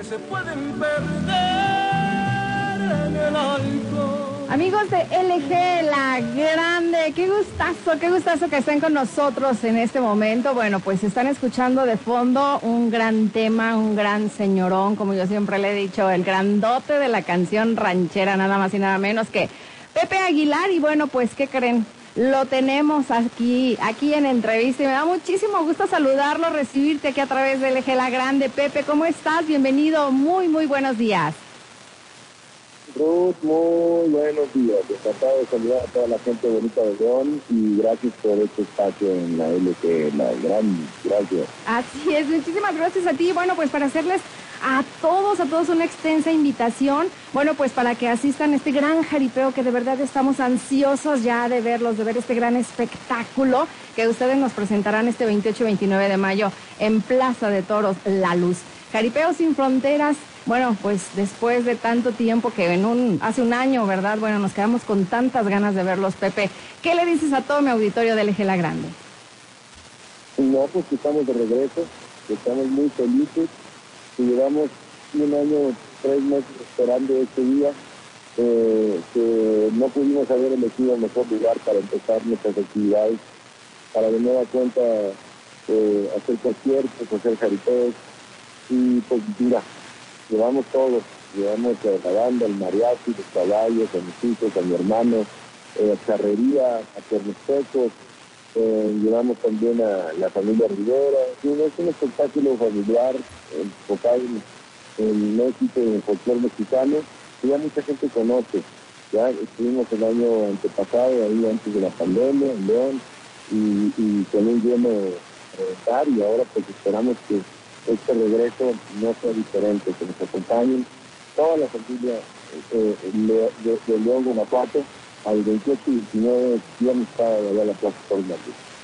que se pueden perder en el alcohol. Amigos de LG La Grande, qué gustazo, qué gustazo que estén con nosotros en este momento. Bueno, pues están escuchando de fondo un gran tema, un gran señorón, como yo siempre le he dicho, el grandote de la canción ranchera, nada más y nada menos que Pepe Aguilar. Y bueno, pues, ¿qué creen? Lo tenemos aquí, aquí en entrevista y me da muchísimo gusto saludarlo, recibirte aquí a través de LG La Grande. Pepe, ¿cómo estás? Bienvenido, muy, muy buenos días. Ruth, muy buenos días. Encantado de saludar a toda la gente bonita de León y gracias por este espacio en la LG, la gran, gracias. Así es, muchísimas gracias a ti. Bueno, pues para hacerles a todos, a todos una extensa invitación, bueno, pues para que asistan a este gran jaripeo que de verdad estamos ansiosos ya de verlos, de ver este gran espectáculo que ustedes nos presentarán este 28 y 29 de mayo en Plaza de Toros La Luz. Jaripeo sin fronteras, bueno, pues después de tanto tiempo que en un, hace un año, ¿verdad? Bueno, nos quedamos con tantas ganas de verlos, Pepe. ¿Qué le dices a todo mi auditorio del Eje La Grande? No, pues estamos de regreso, estamos muy felices, llevamos un año, tres meses esperando este día, eh, que no pudimos haber elegido el mejor lugar para empezar nuestras actividades, para de nueva cuenta eh, hacer conciertos, hacer jaripeos, y pues mira, llevamos todo, llevamos a la banda, el mariachi, los caballos, a mis hijos, a mi hermano, eh, a carrería, a Pernostecos, eh, llevamos también a la familia Rivera, es un espectáculo familiar enfocado en, en México en folclore mexicano, que ya mucha gente conoce. Ya estuvimos el año antepasado, ahí antes de la pandemia, en León, y, con un lleno eh, y ahora pues esperamos que este regreso no sea diferente, que nos acompañen toda la familia eh, de, León, Guanajuato, al 28 y 19 viernes para allá a la Plaza Tornado.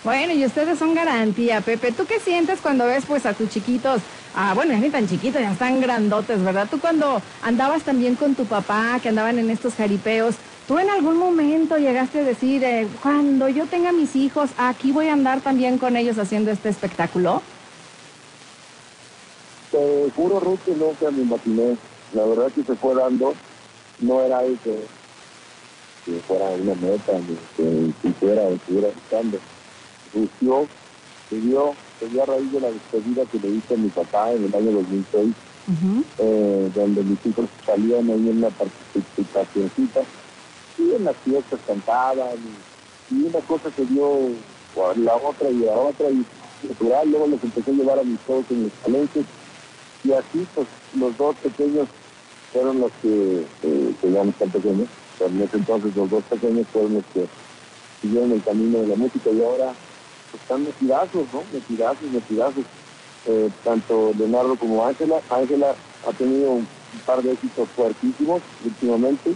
Bueno, y ustedes son garantía, Pepe. ¿Tú qué sientes cuando ves pues a tus chiquitos? Ah, bueno, ya ni tan chiquitos, ya están grandotes, ¿verdad? Tú cuando andabas también con tu papá, que andaban en estos jaripeos, ¿tú en algún momento llegaste a decir, eh, cuando yo tenga mis hijos, aquí voy a andar también con ellos haciendo este espectáculo? Te juro, Ruth, que nunca me imaginé. La verdad que se fue dando, no era algo que, que fuera una meta, ni que quisiera o estuviera buscando. Surgió, se dio, se dio a raíz de la despedida que le hice a mi papá en el año 2006, Ujú. eh, donde mis hijos salían ahí en una participacióncita y en las fiestas cantaban y, y una cosa se dio a la otra y a otra y natural, luego los empecé a llevar a mis hijos en los talentos y así pues los dos pequeños fueron los que, eh, que ya no están pequeños, pero en ese entonces los dos pequeños fueron los que siguieron el camino de la música y ahora están metidazos, ¿no? Metidazos, metidazos. Eh, tanto Leonardo como Ángela. Ángela ha tenido un par de éxitos fuertísimos últimamente.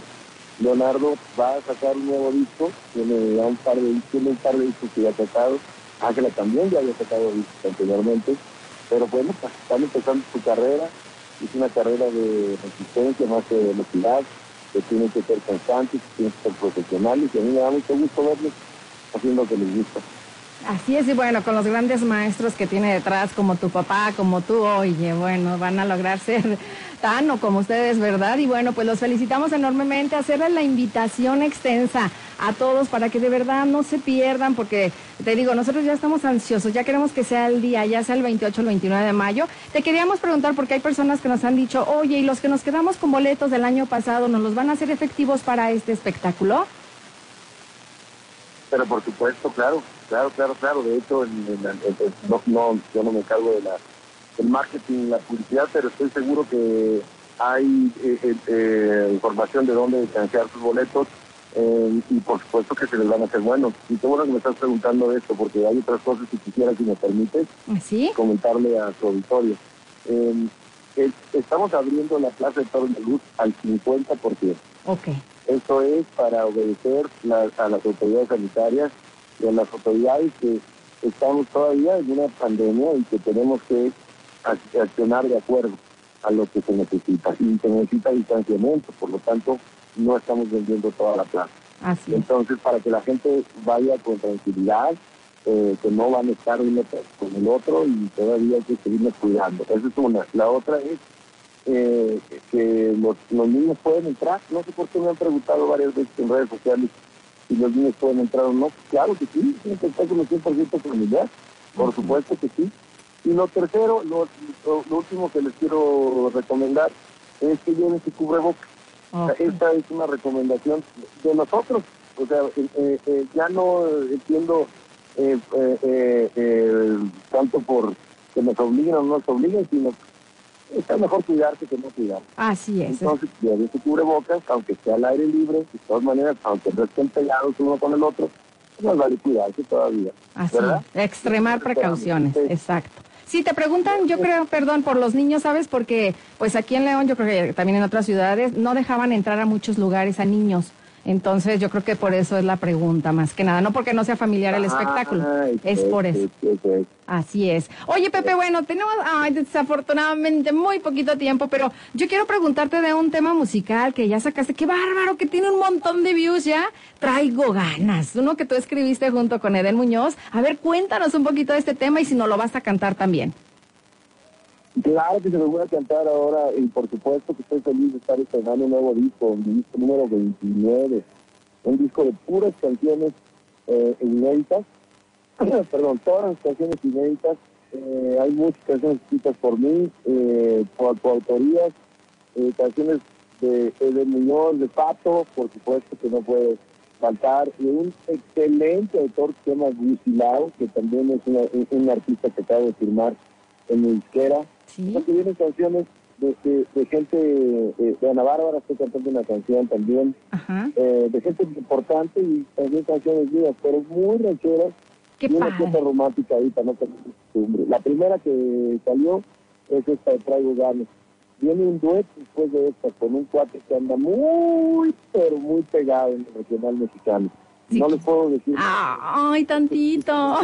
Leonardo va a sacar un nuevo disco, tiene un par de, tiene un par de discos que ya ha sacado. Ángela también ya había sacado discos anteriormente, pero bueno, pues, están empezando su carrera, es una carrera de resistencia más que de velocidad, que tienen que ser constantes, que tienen que ser profesionales, y a mí me da mucho gusto verlos haciendo lo que les gusta. Así es, y bueno, con los grandes maestros que tiene detrás, como tu papá, como tú, oye, bueno, van a lograr ser tan o como ustedes, ¿verdad? Y bueno, pues los felicitamos enormemente, hacerles la invitación extensa a todos para que de verdad no se pierdan, porque te digo, nosotros ya estamos ansiosos, ya queremos que sea el día, ya sea el 28 o el 29 de mayo. Te queríamos preguntar, porque hay personas que nos han dicho, oye, ¿y los que nos quedamos con boletos del año pasado, nos los van a hacer efectivos para este espectáculo? Pero por supuesto, claro, claro, claro, claro. De hecho, en, en, en, no, no, yo no me encargo de la, del marketing, la publicidad, pero estoy seguro que hay eh, eh, información de dónde canjear sus boletos eh, y por supuesto que se les van a hacer buenos. Y qué bueno que me estás preguntando esto, porque hay otras cosas que quisiera, si me permites, ¿Sí? comentarle a tu auditorio. estamos abriendo la Plaza de Toros de Luz al 50%. Ok. Esto es para obedecer la, a las autoridades sanitarias a las autoridades que estamos todavía en una pandemia y que tenemos que accionar de acuerdo a lo que se necesita. Y se necesita distanciamiento, por lo tanto, no estamos vendiendo toda la plaza. Así es. Entonces, para que la gente vaya con tranquilidad, eh, que no van a estar uno con el otro y todavía hay que seguirnos cuidando. Esa es una. La otra es eh, que los, los niños pueden entrar. No sé por qué me han preguntado varias veces en redes sociales si los niños pueden entrar o no. Claro que sí, es un espectáculo 100% familiar, por supuesto que sí. Y lo tercero, lo, lo- lo último que les quiero recomendar es que lleven su cubrebocas. O sea, Ok. Esta es una recomendación de nosotros. O sea, eh, eh, eh, ya no entiendo eh, eh, eh, eh, tanto por que nos obliguen o no nos obliguen, sino está mejor cuidarse que no cuidar. Así es. Entonces, lleven su cubrebocas, aunque esté al aire libre, de todas maneras, aunque no estén pegados uno con el otro, no vale cuidarse todavía. Así, ¿verdad? extremar precauciones, Sí. exacto. Si te preguntan, yo creo, perdón, por los niños, ¿sabes? Porque pues aquí en León, yo creo que también en otras ciudades, no dejaban entrar a muchos lugares a niños. Entonces yo creo que por eso es la pregunta, más que nada. No porque no sea familiar el espectáculo, Ay, es por eso. sí, sí, sí. Así es. Oye, Pepe, bueno, tenemos ay, desafortunadamente muy poquito tiempo, pero yo quiero preguntarte de un tema musical que ya sacaste. ¡Qué bárbaro! Que tiene un montón de views ya. Traigo ganas. Uno que tú escribiste junto con Eden Muñoz. A ver, cuéntanos un poquito de este tema y si no lo vas a cantar también. Claro que se los voy a cantar ahora y por supuesto que estoy feliz de estar estrenando un nuevo disco, mi disco número 29, un disco de puras canciones eh, inéditas, perdón, todas las canciones inéditas, eh, hay muchas canciones escritas por mí, eh, por, por autorías, eh, canciones de Eden Muñoz, de Pato, por supuesto que no puede faltar, y un excelente autor que se llama Gusilao, que también es una- un, un artista que acabo de firmar en mi disquera. Sí. Porque vienen canciones de, de- de gente, eh, de Ana Bárbara, estoy cantando una canción también, eh, de gente importante y también canciones mías, pero muy rancheras Qué y una pieza romántica ahí para no la costumbre. La primera que salió es esta de Traigo Ganas. Viene un dueto después de esta con un cuate que anda muy, pero muy pegado en el regional mexicano. Sí. No les puedo decir. Ay, tantito.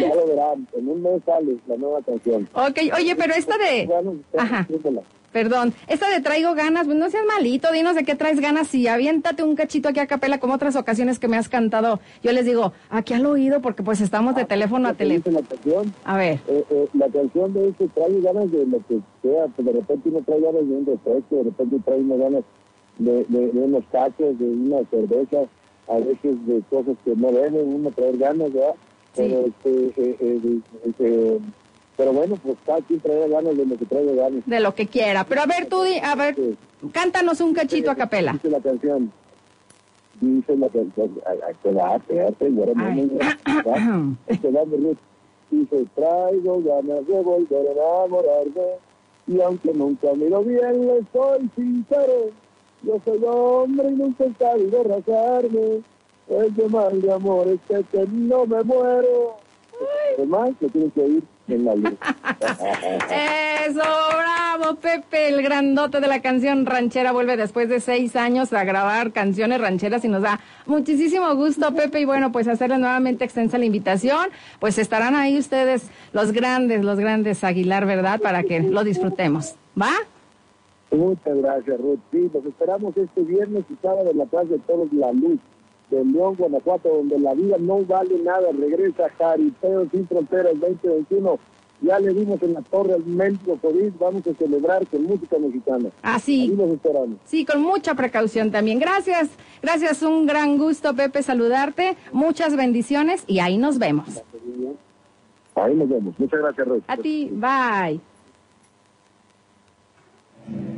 ya lo verán, en un mes sale la nueva canción. Ok, oye, pero esta de... Ajá. Perdón, esta de traigo ganas, pues no seas malito, dinos de qué traes ganas y aviéntate un cachito aquí a capela como otras ocasiones que me has cantado. Yo les digo, aquí al oído porque pues estamos de teléfono a ¿Qué dice teléfono. A ver, Eh, eh, la canción de este trae ganas de lo que sea, pues de repente uno trae ganas de un refresco, de repente trae ganas de, de, de unos tacos, de una cerveza, a veces de cosas que no deben uno traer ganas, ¿verdad? Sí. Pero, este, eh, eh, de- pero bueno, pues cada quien trae ganas de lo que trae ganas. de lo que quiera. Pero a ver, tú, a ver, Sí. cántanos un cachito a capela. Dice la canción. Dice la canción. Ya era Ay. muy- ¿verdad? Quédate, Ruth. Dice, traigo ganas de volver a enamorarme. Y aunque nunca miro bien, le soy sincero. Yo soy hombre y nunca he sabido rasarme. Es de mal de amor, es que, que no me muero. Además, lo tienes que oír en la luz. Eso, bravo, Pepe, el grandote de la canción ranchera vuelve después de seis años a grabar canciones rancheras y nos da muchísimo gusto, Pepe, y bueno, pues hacerle nuevamente extensa la invitación, pues estarán ahí ustedes, los grandes, los grandes Aguilar, ¿verdad? Para que lo disfrutemos, ¿va? Muchas gracias, Ruth. Sí, los esperamos este viernes y sábado en la Plaza de Toros La Luz, de León, Guanajuato, donde la vida no vale nada. Regresa Jaripeo Sin Fronteras 2021. Ya le dimos en la torre al México COVID. Vamos a celebrar con música mexicana. Ahí Así. los esperamos. Sí, con mucha precaución también. Gracias, gracias, un gran gusto, Pepe, saludarte. Muchas bendiciones y ahí nos vemos. Ahí nos vemos. Muchas gracias, Ruth. A ti, bye. And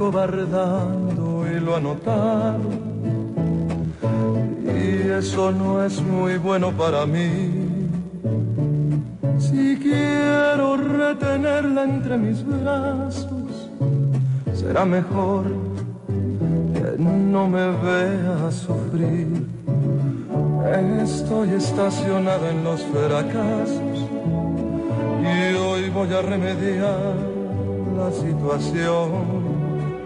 acobardando y lo anotado. Y eso no es muy bueno para mí. Si quiero retenerla entre mis brazos, será mejor que no me vea sufrir. Estoy estacionado en los fracasos y hoy voy a remediar la situación.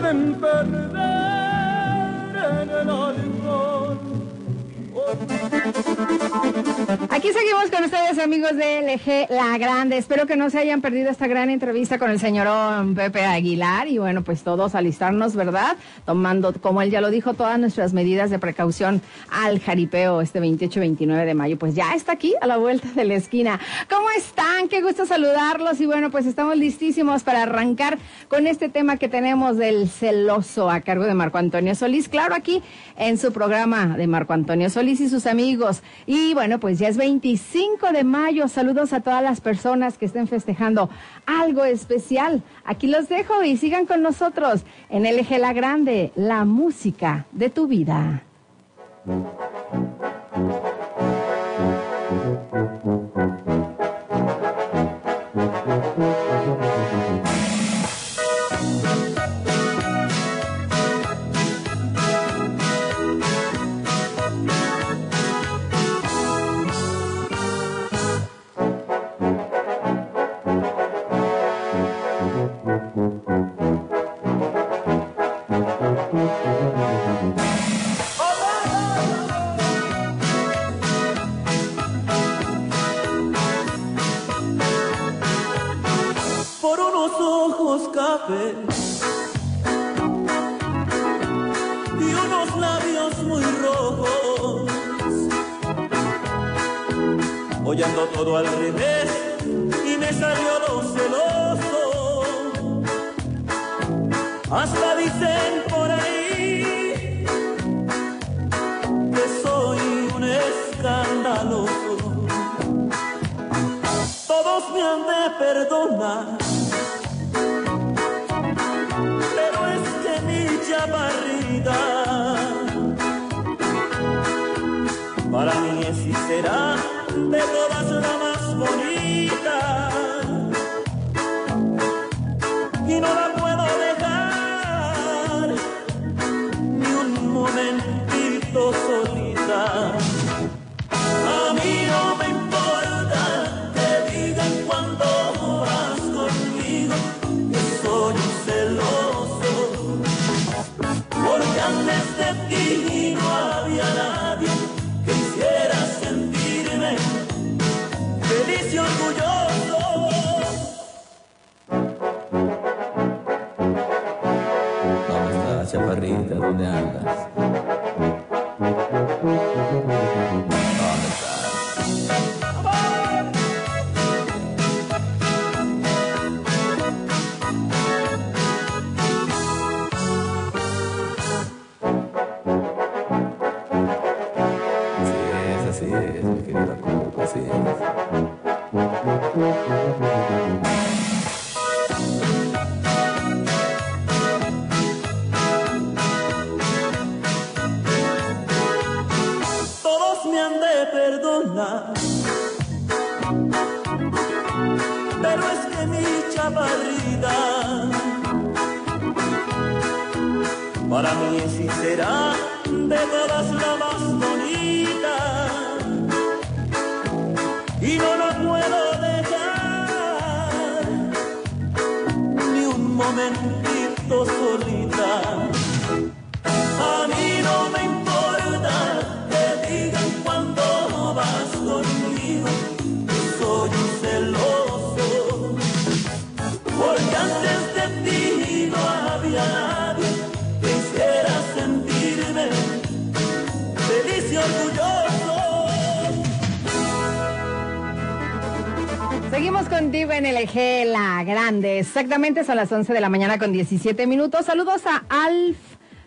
pueden perder en el alcohol. Aquí seguimos con ustedes, amigos de LG La Grande. Espero que no se hayan perdido esta gran entrevista con el señor Pepe Aguilar. Y bueno, pues todos alistarnos, ¿verdad? Tomando, como él ya lo dijo, todas nuestras medidas de precaución al jaripeo este 28-29 de mayo. Pues ya está aquí, a la vuelta de la esquina. ¿Cómo están? Qué gusto saludarlos. Y bueno, pues estamos listísimos para arrancar con este tema que tenemos del celoso a cargo de Marco Antonio Solís. Claro, aquí en su programa de Marco Antonio Solís y sus amigos. Y bueno, pues ya es 25 de mayo. Saludos a todas las personas que estén festejando algo especial. Aquí los dejo y sigan con nosotros en LG La Grande, la música de tu vida. Seguimos contigo en el eje La Grande. Exactamente son las 11 de la mañana con 17 minutos. Saludos a Alf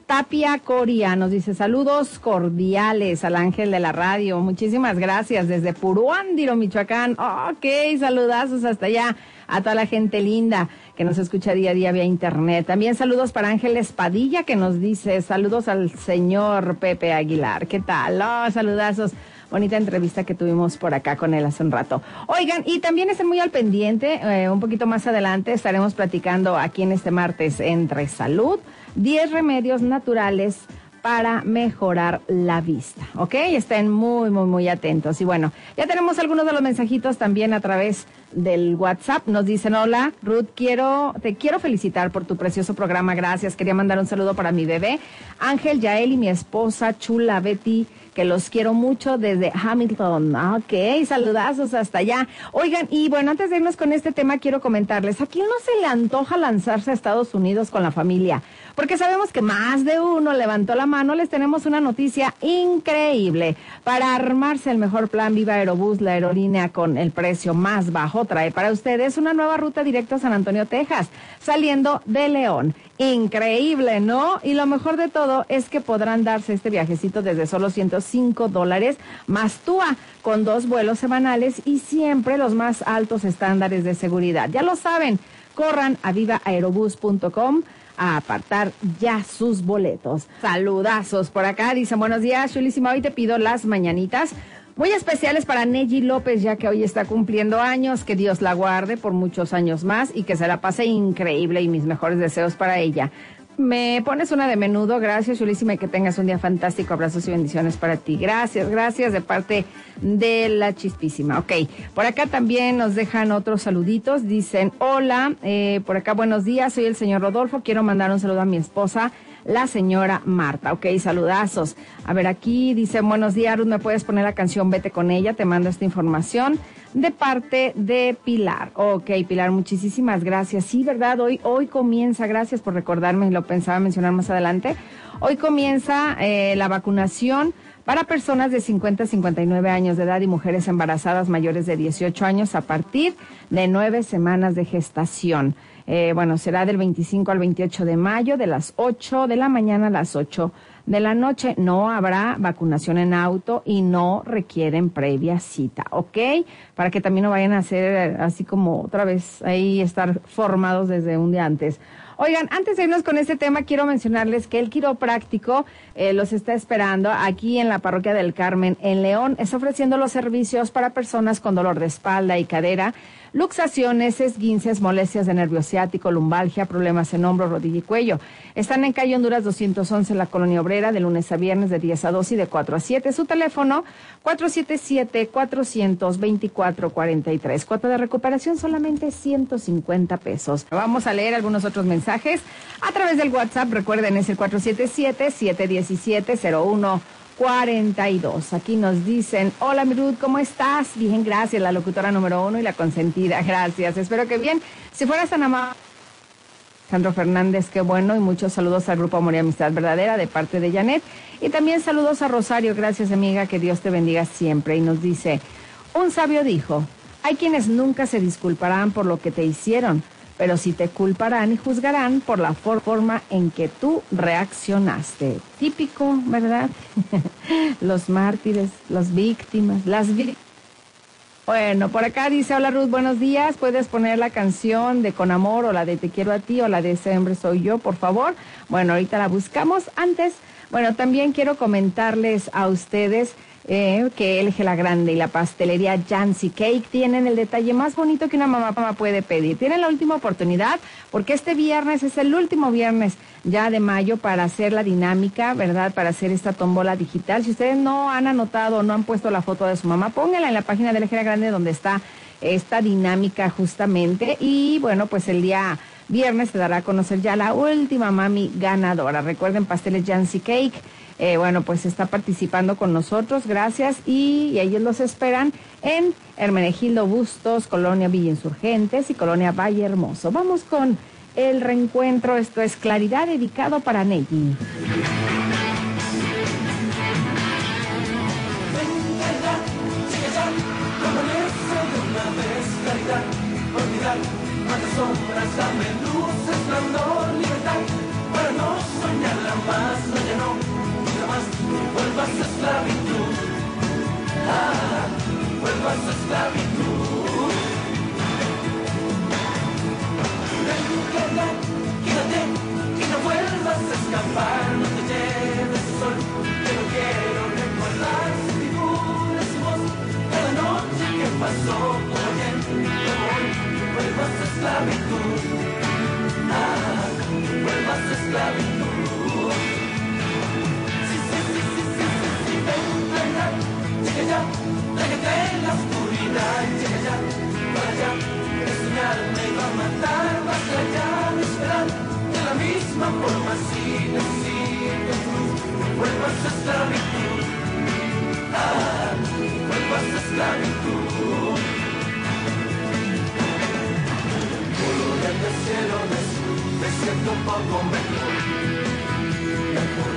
Tapia Coria. Nos dice saludos cordiales al ángel de la radio. Muchísimas gracias desde Puruándiro, Michoacán. ok, saludazos hasta allá a toda la gente linda que nos escucha día a día vía internet. También saludos para Ángel Espadilla que nos dice saludos al señor Pepe Aguilar. ¿Qué tal? Oh, saludazos. Bonita entrevista que tuvimos por acá con él hace un rato. Oigan, y también estén muy al pendiente, eh, un poquito más adelante estaremos platicando aquí en este martes entre salud, 10 remedios naturales para mejorar la vista, ¿ok? Estén muy, muy, muy atentos. Y bueno, ya tenemos algunos de los mensajitos también a través del WhatsApp. Nos dicen, hola, Ruth, quiero, te quiero felicitar por tu precioso programa. Gracias. Quería mandar un saludo para mi bebé, Ángel, Yael y mi esposa, chula Betty que los quiero mucho desde Hamilton. Ok, saludazos hasta allá. Oigan, y bueno, antes de irnos con este tema, quiero comentarles, ¿a quién no se le antoja lanzarse a Estados Unidos con la familia? Porque sabemos que más de uno levantó la mano, les tenemos una noticia increíble. Para armarse el mejor plan, Viva Aerobús, la aerolínea con el precio más bajo, trae para ustedes una nueva ruta directa a San Antonio, Texas, saliendo de León. Increíble, ¿no? Y lo mejor de todo es que podrán darse este viajecito desde solo 105 dólares más TUA, con dos vuelos semanales y siempre los más altos estándares de seguridad. Ya lo saben, corran a vivaaerobus.com a apartar ya sus boletos. Saludazos por acá, dicen buenos días, chulísima, hoy te pido las mañanitas. Muy especiales para Neji López, ya que hoy está cumpliendo años, que Dios la guarde por muchos años más y que se la pase increíble y mis mejores deseos para ella. Me pones una de menudo, gracias, chulísima, y que tengas un día fantástico. Abrazos y bendiciones para ti. Gracias, gracias de parte de la chispísima. Ok, por acá también nos dejan otros saluditos. Dicen, hola, eh, por acá buenos días, soy el señor Rodolfo. Quiero mandar un saludo a mi esposa, la señora Marta. Ok, saludazos. A ver, aquí dicen, buenos días, Ruth, ¿me puedes poner la canción Vete con ella? Te mando esta información de parte de Pilar. Ok, Pilar, muchísimas gracias. Sí, ¿verdad? Hoy, hoy comienza, gracias por recordarme, lo pensaba mencionar más adelante. Hoy comienza eh, la vacunación para personas de 50 a 59 años de edad y mujeres embarazadas mayores de 18 años a partir de nueve semanas de gestación. Eh, bueno, será del 25 al 28 de mayo, de las 8 de la mañana a las 8 de la noche. No habrá vacunación en auto y no requieren previa cita, ¿ok? Para que también no vayan a hacer así como otra vez ahí estar formados desde un día antes. Oigan, antes de irnos con este tema, quiero mencionarles que el quiropráctico eh, los está esperando aquí en la parroquia del Carmen, en León. Está ofreciendo los servicios para personas con dolor de espalda y cadera luxaciones, esguinces, molestias de nervio ciático, lumbalgia, problemas en hombro, rodilla y cuello. Están en calle Honduras 211 en la Colonia Obrera de lunes a viernes de 10 a 2 y de 4 a 7. Su teléfono 477-424-43. Cuota de recuperación solamente 150 pesos. Vamos a leer algunos otros mensajes a través del WhatsApp. Recuerden, es el 477-717-01. 42. Aquí nos dicen, hola Mirud, ¿cómo estás? Bien, gracias, la locutora número uno y la consentida, gracias. Espero que bien. Si fueras tan amable, Sandro Fernández, qué bueno, y muchos saludos al Grupo Amor y Amistad Verdadera de parte de Janet. Y también saludos a Rosario, gracias amiga, que Dios te bendiga siempre. Y nos dice, un sabio dijo, hay quienes nunca se disculparán por lo que te hicieron pero sí te culparán y juzgarán por la forma en que tú reaccionaste. Típico, ¿verdad? los mártires, las víctimas, las víctimas. Bueno, por acá dice, hola Ruth, buenos días. ¿Puedes poner la canción de Con Amor o la de Te quiero a ti o la de hombre soy yo, por favor? Bueno, ahorita la buscamos. Antes, bueno, también quiero comentarles a ustedes eh, que el La Grande y la pastelería Jancy Cake tienen el detalle más bonito que una mamá, puede pedir. Tienen la última oportunidad porque este viernes es el último viernes ya de mayo para hacer la dinámica, ¿verdad? Para hacer esta tombola digital. Si ustedes no han anotado o no han puesto la foto de su mamá, pónganla en la página del La Grande donde está esta dinámica justamente. Y bueno, pues el día viernes se dará a conocer ya la última mami ganadora. Recuerden, pasteles Jancy Cake eh, bueno, pues está participando con nosotros, gracias, y, ellos los esperan en Hermenegildo Bustos, Colonia Villa Insurgentes y Colonia Valle Hermoso. Vamos con el reencuentro, esto es Claridad dedicado para no vuelvas a esclavitud, ah, vuelvas a esclavitud. Quédate, quédate, y no vuelvas a escapar, no te lleves sol, no quiero recordar. Si figuras y voz, cada noche que pasó, como ayer, hoy, vuelvas a esclavitud, ah, vuelvas a esclavitud. Llega ya, déjate en la oscuridad, llega ya, para allá, enseñar me va a matar, basta ya de esperar, de la misma forma si necesitas luz, vuelvas a esclavitud, ah, vuelvas a esclavitud. Volando el cielo me siento un poco mejor, mejor.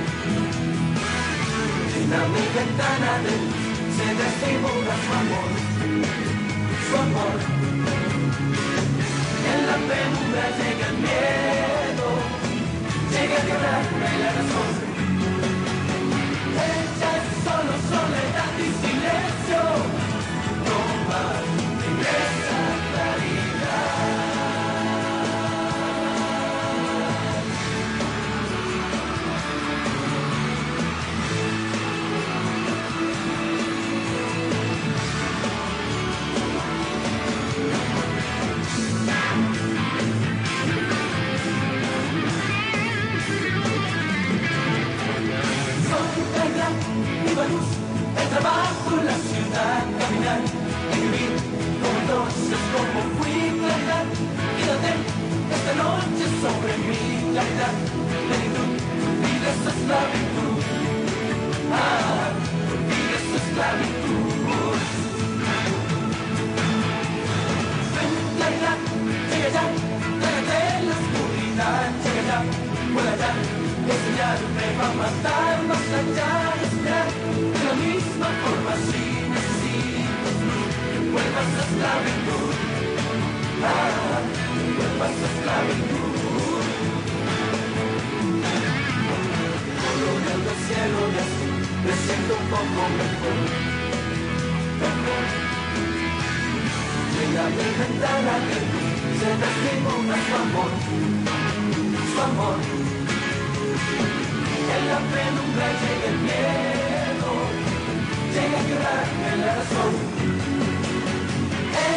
Llena mi ventana de se desfigura su amor, su amor. En la penumbra llega el miedo, llega a quebrarme la razón. Ella es solo soledad y silencio, no más trabajo la ciudad caminar y vivir como entonces como fui claridad quédate esta noche sobre mi claridad. Plenitud vida es esclavitud ah vida es esclavitud ven claridad llega ya trágate la oscuridad llega ya vuela ya enseñarme va a matar más allá. Amor, su amor. En la penumbra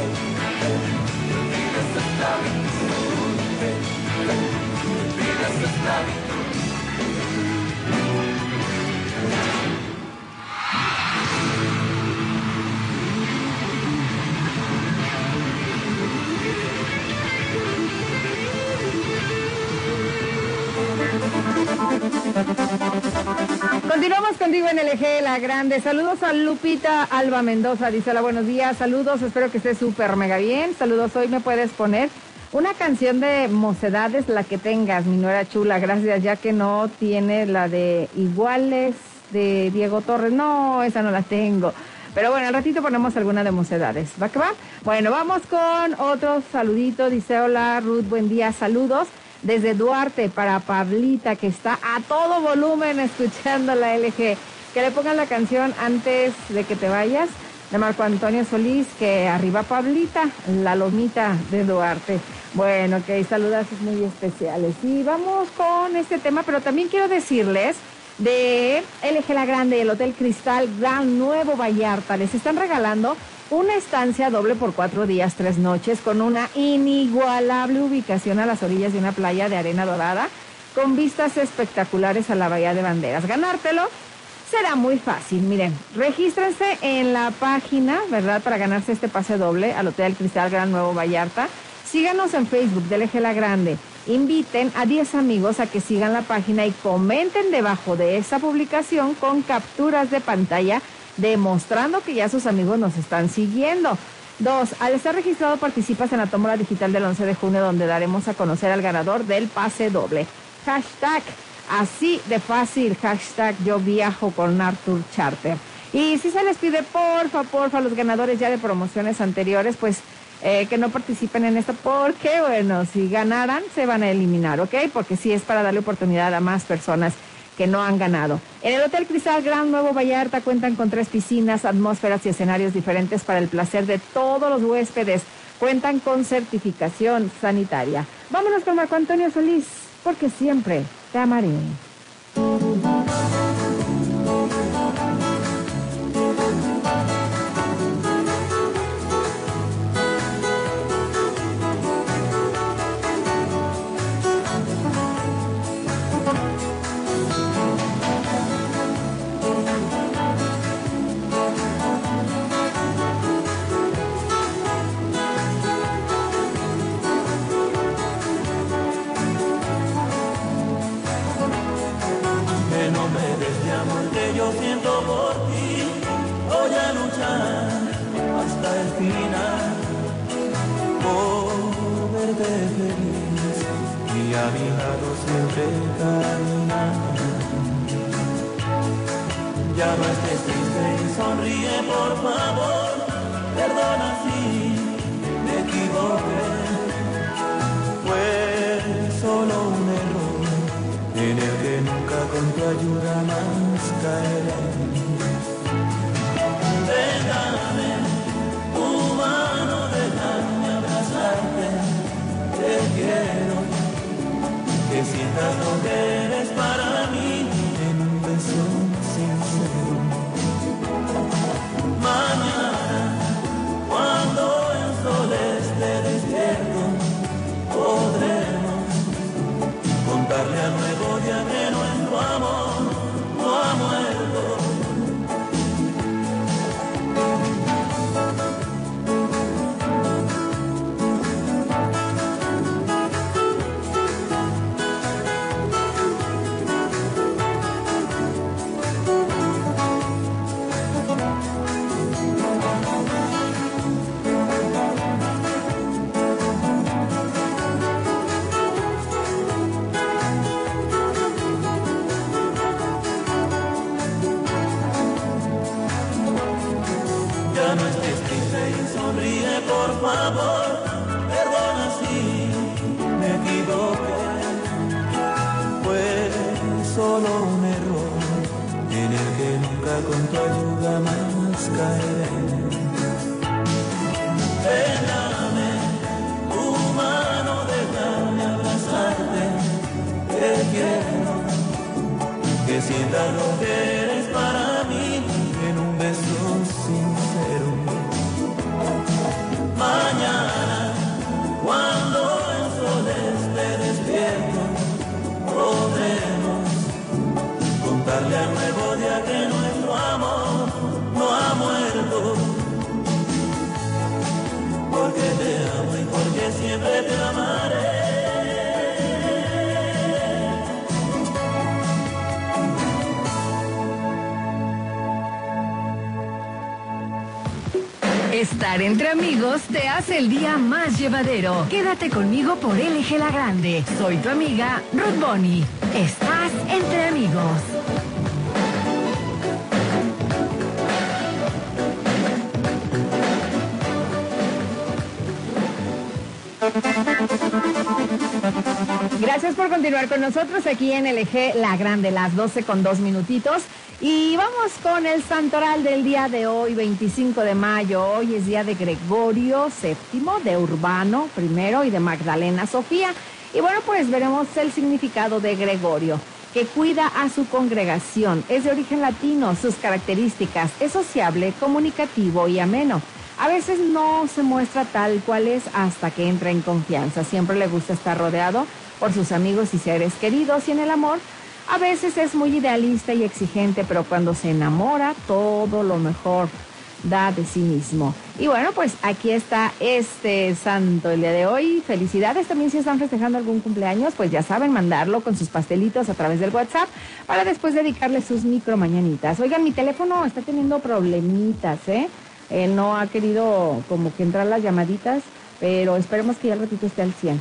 solo soledad Continuamos contigo en el eje La Grande. Saludos a Lupita Alba Mendoza. Dice hola, buenos días. Saludos, espero que estés súper mega bien. Saludos, hoy me puedes poner una canción de Mocedades, la que tengas, mi nuera chula. Gracias, ya que no tiene la de Iguales de Diego Torres. No, esa no la tengo. Pero bueno, al ratito ponemos alguna de Mocedades. ¿Va que va? Bueno, vamos con otro saludito. Dice hola, Ruth, buen día. Saludos desde Duarte para Pablita, que está a todo volumen escuchando la LG. Que le pongan la canción antes de que te vayas de Marco Antonio Solís, que arriba Pablita, la lomita de Duarte. Bueno, ok, saludos muy especiales. Y vamos con este tema, pero también quiero decirles de LG La Grande el Hotel Cristal Gran Nuevo Vallarta. Les están regalando una estancia doble por cuatro días, tres noches, con una inigualable ubicación a las orillas de una playa de arena dorada, con vistas espectaculares a la Bahía de Banderas. Ganártelo será muy fácil. Miren, regístrense en la página, ¿verdad? Para ganarse este pase doble al Hotel Cristal Gran Nuevo Vallarta. Síganos en Facebook del Eje La Grande. Inviten a 10 amigos a que sigan la página y comenten debajo de esa publicación con capturas de pantalla demostrando que ya sus amigos nos están siguiendo. Dos, al estar registrado participas en la tómbola digital del 11 de junio donde daremos a conocer al ganador del pase doble. Hashtag, así de fácil, hashtag yo viajo con Arthur Charter. Y si se les pide, porfa, porfa, a los ganadores ya de promociones anteriores, pues eh, que no participen en esto, porque bueno, si ganaran, se van a eliminar, ¿ok? Porque sí es para darle oportunidad a más personas que no han ganado. En el Hotel Cristal Gran Nuevo Vallarta cuentan con tres piscinas, atmósferas y escenarios diferentes para el placer de todos los huéspedes. Cuentan con certificación sanitaria. Vámonos con Marco Antonio Solís, porque siempre te amaré. Amor que yo siento por ti. Voy a luchar hasta el final por verte feliz y a mi lado siempre caminar. Ya no estés triste y sonríe por favor. Perdona si me equivoqué. Fue solo nunca con tu ayuda más caeré. Déjame tu mano, déjame abrazarte, te quiero, que sientas lo que eres para mí. En un beso amor, perdona si me equivoqué. Fue solo un error en el que nunca con tu ayuda más caeré. Déjame, tu mano, déjame abrazarte, te quiero, que sienta lo que siempre te amaré. Estar entre amigos te hace el día más llevadero. Quédate conmigo por LG La Grande. Soy tu amiga Ruth Bonnie. Estás entre amigos. Gracias por continuar con nosotros aquí en LG La Grande, las 12 con dos minutitos. Y vamos con el santoral del día de hoy, 25 de mayo. Hoy es día de Gregorio VII, de Urbano primero y de Magdalena Sofía. Y bueno, pues veremos el significado de Gregorio, que cuida a su congregación. Es de origen latino, sus características, es sociable, comunicativo y ameno. A veces no se muestra tal cual es hasta que entra en confianza. Siempre le gusta estar rodeado por sus amigos y seres queridos y en el amor a veces es muy idealista y exigente, pero cuando se enamora, todo lo mejor da de sí mismo. Y bueno, pues aquí está este santo el día de hoy. Felicidades también si están festejando algún cumpleaños, pues ya saben mandarlo con sus pastelitos a través del WhatsApp para después dedicarle sus micro mañanitas. Oigan, mi teléfono está teniendo problemitas, ¿eh? Eh, no ha querido como que entrar las llamaditas, pero esperemos que ya el ratito esté al 100.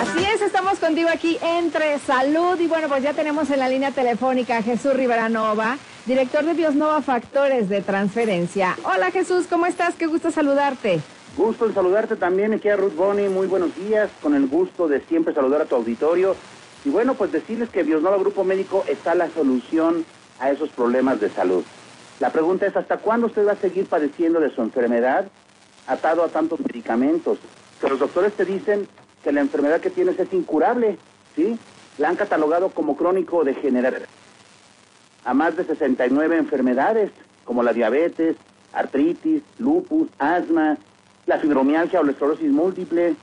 Así es, estamos contigo aquí entre Salud y bueno, pues ya tenemos en la línea telefónica a Jesús Rivera Nova, director de Biosnova Factores de Transferencia. Hola Jesús, ¿cómo estás? Qué gusto saludarte. Gusto en saludarte también, aquí a Ruth Boni, muy buenos días, con el gusto de siempre saludar a tu auditorio. Y bueno, pues decirles que Biosnova Grupo Médico está la solución a esos problemas de salud. La pregunta es, ¿hasta cuándo usted va a seguir padeciendo de su enfermedad atado a tantos medicamentos? Que los doctores te dicen que la enfermedad que tienes es incurable, ¿sí? La han catalogado como crónico degenerativo a más de 69 enfermedades, como la diabetes, artritis, lupus, asma, la fibromialgia o la esclerosis múltiple.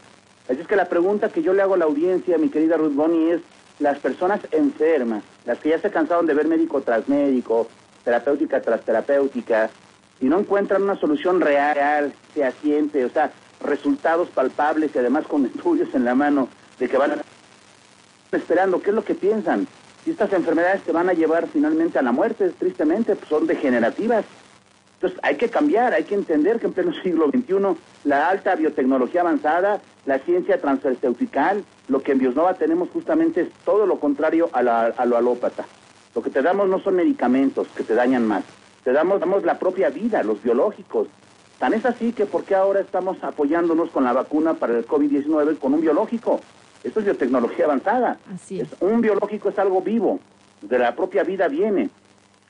Así es que la pregunta que yo le hago a la audiencia, mi querida Ruth Boni, es, las personas enfermas, las que ya se cansaron de ver médico tras médico, terapéutica tras terapéutica, y no encuentran una solución real, fehaciente, o sea, resultados palpables y además con estudios en la mano de que van a esperando, ¿qué es lo que piensan? Si estas enfermedades te van a llevar finalmente a la muerte, tristemente, pues son degenerativas. Entonces hay que cambiar, hay que entender que en pleno siglo XXI la alta biotecnología avanzada, la ciencia transferencial, lo que en Biosnova tenemos justamente es todo lo contrario a, la, a lo alópata. Lo que te damos no son medicamentos que te dañan más, te damos, damos la propia vida, los biológicos. Tan es así que por qué ahora estamos apoyándonos con la vacuna para el COVID-19 con un biológico. Esto es biotecnología avanzada. Así es. Es- un biológico es algo vivo, de la propia vida viene.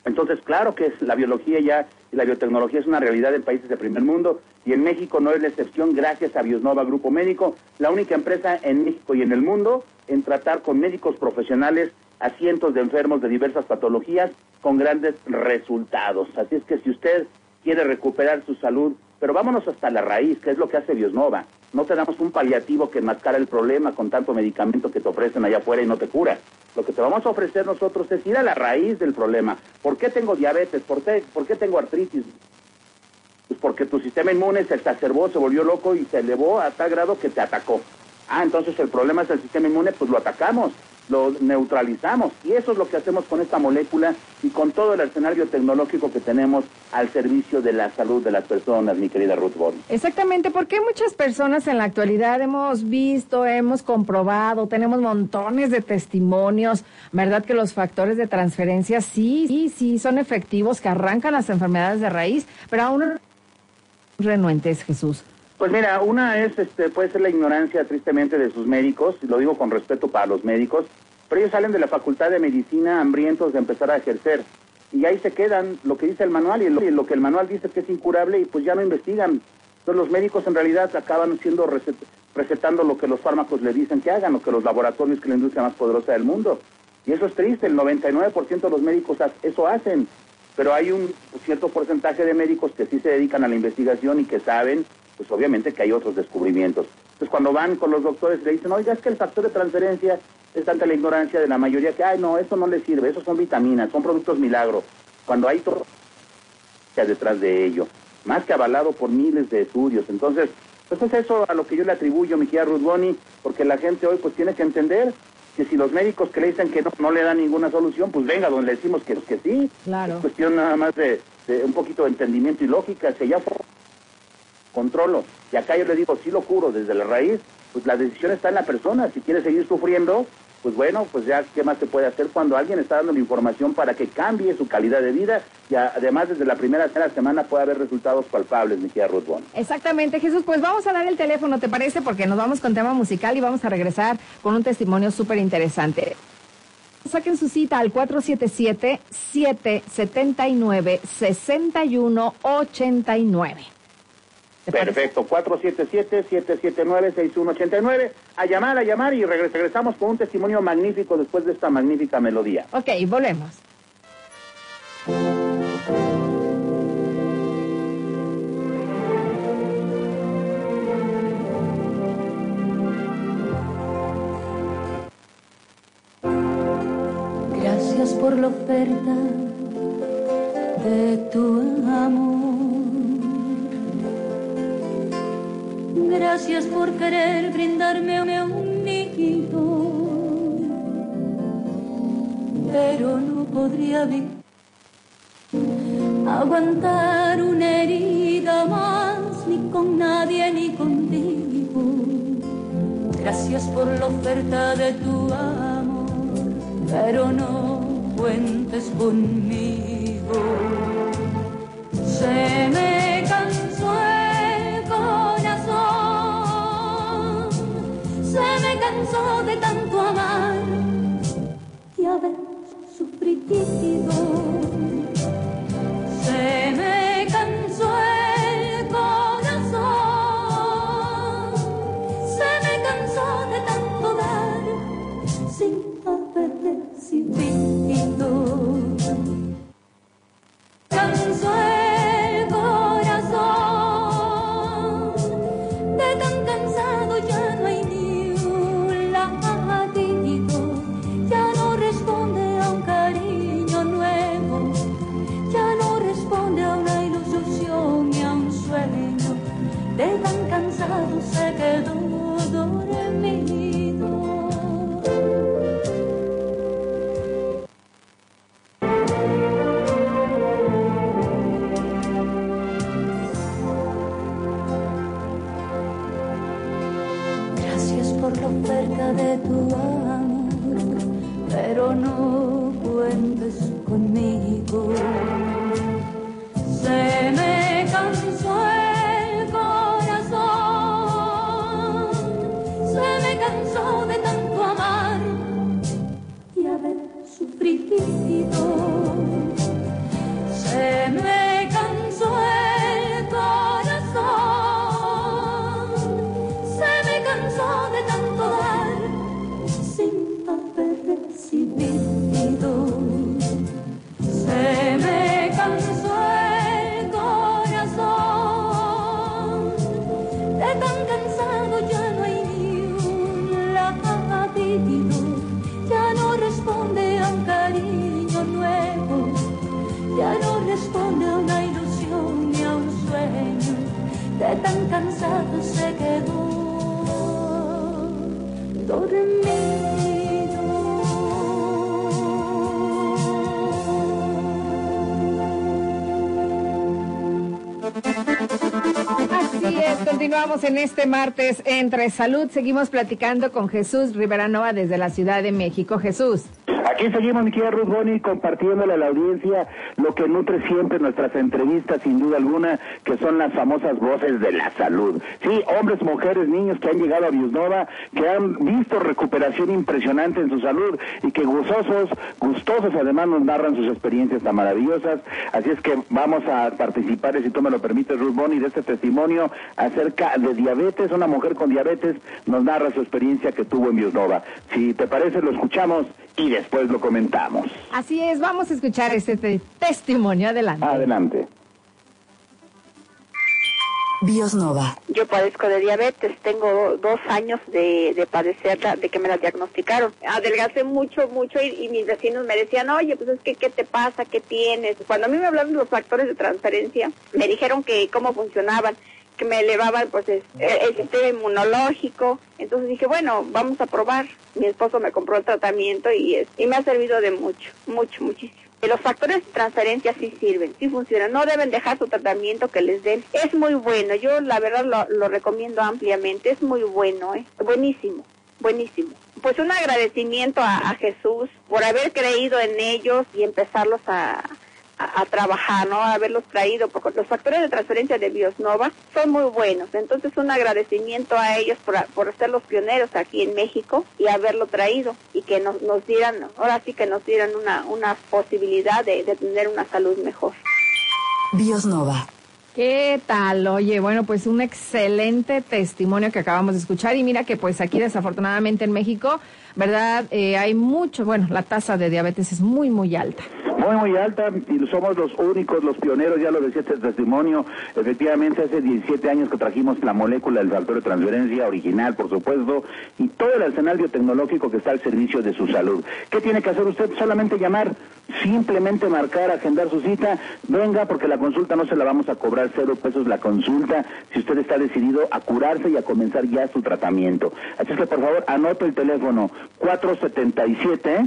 Entonces, claro que es- la biología ya y la biotecnología es una realidad en países de primer mundo y en México no es la excepción gracias a Biosnova Grupo Médico, la única empresa en México y en el mundo en tratar con médicos profesionales a cientos de enfermos de diversas patologías con grandes resultados. Así es que si usted quiere recuperar su salud, pero vámonos hasta la raíz, que es lo que hace Biosnova. No te damos un paliativo que enmascara el problema con tanto medicamento que te ofrecen allá afuera y no te cura. Lo que te vamos a ofrecer nosotros es ir a la raíz del problema. ¿Por qué tengo diabetes? ¿Por qué, por qué tengo artritis? Pues porque tu sistema inmune se exacerbó, se volvió loco y se elevó a tal grado que te atacó. Ah, entonces el problema es el sistema inmune, pues lo atacamos, lo neutralizamos. Y eso es lo que hacemos con esta molécula y con todo el arsenal biotecnológico que tenemos al servicio de la salud de las personas, mi querida Ruth Bond. Exactamente, porque muchas personas en la actualidad hemos visto, hemos comprobado, tenemos montones de testimonios, ¿verdad? Que los factores de transferencia sí, sí, sí son efectivos, que arrancan las enfermedades de raíz, pero aún renuentes, Jesús. Pues mira, una es, este, puede ser la ignorancia tristemente de sus médicos, lo digo con respeto para los médicos, pero ellos salen de la Facultad de Medicina hambrientos de empezar a ejercer. Y ahí se quedan lo que dice el manual y lo, lo que el manual dice que es incurable y pues ya no investigan. Entonces los médicos en realidad acaban siendo recet- recetando lo que los fármacos le dicen que hagan, o que los laboratorios, que la industria más poderosa del mundo. Y eso es triste, el 99% de los médicos eso hacen. Pero hay un cierto porcentaje de médicos que sí se dedican a la investigación y que saben, pues obviamente que hay otros descubrimientos. Entonces cuando van con los doctores le dicen, oiga, es que el factor de transferencia es tanta la ignorancia de la mayoría que, ay, no, eso no le sirve, eso son vitaminas, son productos milagro. Cuando hay todo detrás de ello, más que avalado por miles de estudios. Entonces, pues es eso a lo que yo le atribuyo, mi querida Ruth Boni, porque la gente hoy pues tiene que entender que si los médicos que le dicen que no, no le dan ninguna solución, pues venga, donde le decimos que, que sí. Claro. Es cuestión nada más de, de un poquito de entendimiento y lógica. Si ya fue controlo, y acá yo le digo, sí lo curo desde la raíz, pues la decisión está en la persona. Si quiere seguir sufriendo, pues bueno, pues ya, ¿qué más se puede hacer cuando alguien está dando la información para que cambie su calidad de vida? Y además, desde la primera semana puede haber resultados palpables, mi querida Ruth Boni. Exactamente, Jesús. Pues vamos a dar el teléfono, ¿te parece? Porque nos vamos con tema musical y vamos a regresar con un testimonio súper interesante. Saquen su cita al 477-779-6189. Perfecto, 477-779-6189. A llamar, a llamar y regres- regresamos con un testimonio magnífico después de esta magnífica melodía. Ok, volvemos. Gracias por la oferta de tu amor. Gracias por querer brindarme un nido. Pero no podría aguantar una herida más, ni con nadie ni contigo. Gracias por la oferta de tu amor, pero no cuentes conmigo. Se me se me cansó de tanto amar y haber sufrido. Se me cansó el corazón, se me cansó de tanto dar sin haber recibido. Cansó el es, continuamos en este martes entre salud. Seguimos platicando con Jesús Rivera Nova desde la Ciudad de México. Jesús. Aquí seguimos, mi querida Ruth Boni, compartiéndole a la audiencia lo que nutre siempre nuestras entrevistas, sin duda alguna, son las famosas voces de la salud. Sí, hombres, mujeres, niños que han llegado a Biosnova, que han visto recuperación impresionante en su salud y que gustosos, gustosos además nos narran sus experiencias tan maravillosas. Así es que vamos a participar, si tú me lo permites, Ruth Boni, de este testimonio acerca de diabetes. Una mujer con diabetes nos narra su experiencia que tuvo en Biosnova. Si te parece, lo escuchamos y después lo comentamos. Así es, vamos a escuchar este te- testimonio. Adelante. Adelante. Biosnova. Yo padezco de diabetes, tengo dos años de, de padecerla, de que me la diagnosticaron. Adelgacé mucho, mucho y, mis vecinos me decían, oye, pues es que, ¿qué te pasa? ¿Qué tienes? Cuando a mí me hablaron de los factores de transferencia, me dijeron que cómo funcionaban, que me elevaban pues es- el, el sistema inmunológico. Entonces dije, bueno, vamos a probar. Mi esposo me compró el tratamiento y, es- y me ha servido de mucho, mucho, muchísimo. Los factores de transferencia sí sirven, sí funcionan. No deben dejar su tratamiento que les den. Es muy bueno. Yo la verdad lo, recomiendo ampliamente. Es muy bueno, ¿eh? Buenísimo, buenísimo. Pues un agradecimiento a Jesús por haber creído en ellos y empezarlos a, a, a trabajar, ¿no? Haberlos traído, porque los factores de transferencia de Biosnova son muy buenos. Entonces, un agradecimiento a ellos por, por ser los pioneros aquí en México y haberlo traído y que nos, nos dieran, ahora sí que nos dieran una, una posibilidad de, de tener una salud mejor. Biosnova. ¿Qué tal? Oye, bueno, pues un excelente testimonio que acabamos de escuchar y mira que pues aquí desafortunadamente en México, ¿verdad? Eh, hay mucho, bueno, la tasa de diabetes es muy, muy alta. Muy, muy alta y somos los únicos, los pioneros, ya lo decía este testimonio. Efectivamente, hace 17 años que trajimos la molécula del factor de transferencia original, por supuesto, y todo el arsenal biotecnológico que está al servicio de su salud. ¿Qué tiene que hacer usted? Solamente llamar, simplemente marcar, agendar su cita. Venga, porque la consulta no se la vamos a cobrar cero pesos la consulta si usted está decidido a curarse y a comenzar ya su tratamiento. Así es que, por favor, anote el teléfono 477.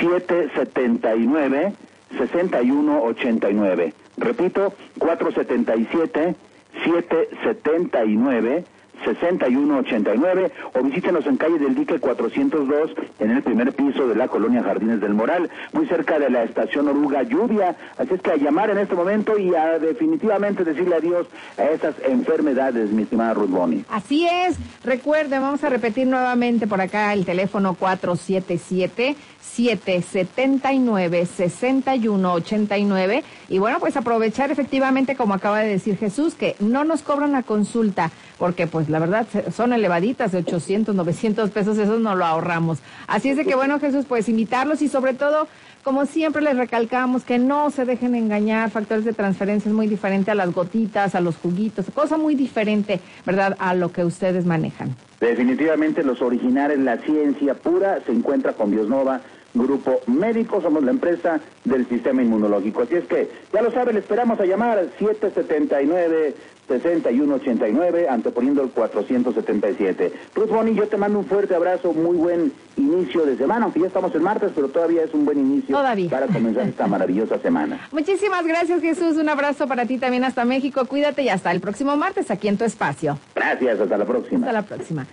779 6189. Repito, 477 779 6189 o visítenos en calle del Dique 402 en el primer piso de la colonia Jardines del Moral, muy cerca de la estación Oruga Lluvia. Así es que a llamar en este momento y a definitivamente decirle adiós a esas enfermedades, mi estimada Ruth Boni. Así es. Recuerden, vamos a repetir nuevamente por acá el teléfono 477 779 6189 y bueno, pues aprovechar efectivamente como acaba de decir Jesús que no nos cobran la consulta porque pues la verdad son elevaditas, de 800, 900 pesos, eso no lo ahorramos. Así es de que bueno, Jesús, pues invitarlos y sobre todo, como siempre les recalcamos, que no se dejen engañar, factores de transferencia es muy diferente a las gotitas, a los juguitos, cosa muy diferente, ¿verdad?, a lo que ustedes manejan. Definitivamente los originales, la ciencia pura, se encuentra con Biosnova. Grupo Médico, somos la empresa del sistema inmunológico. Así es que, ya lo saben, le esperamos a llamar 779 6189, anteponiendo el 477. Ruth Boni, yo te mando un fuerte abrazo, muy buen inicio de semana, aunque ya estamos en martes, pero todavía es un buen inicio oh, todavía. para comenzar esta maravillosa semana. Muchísimas gracias, Jesús. Un abrazo para ti también hasta México. Cuídate y hasta el próximo martes aquí en tu espacio. Gracias, hasta la próxima. Hasta la próxima.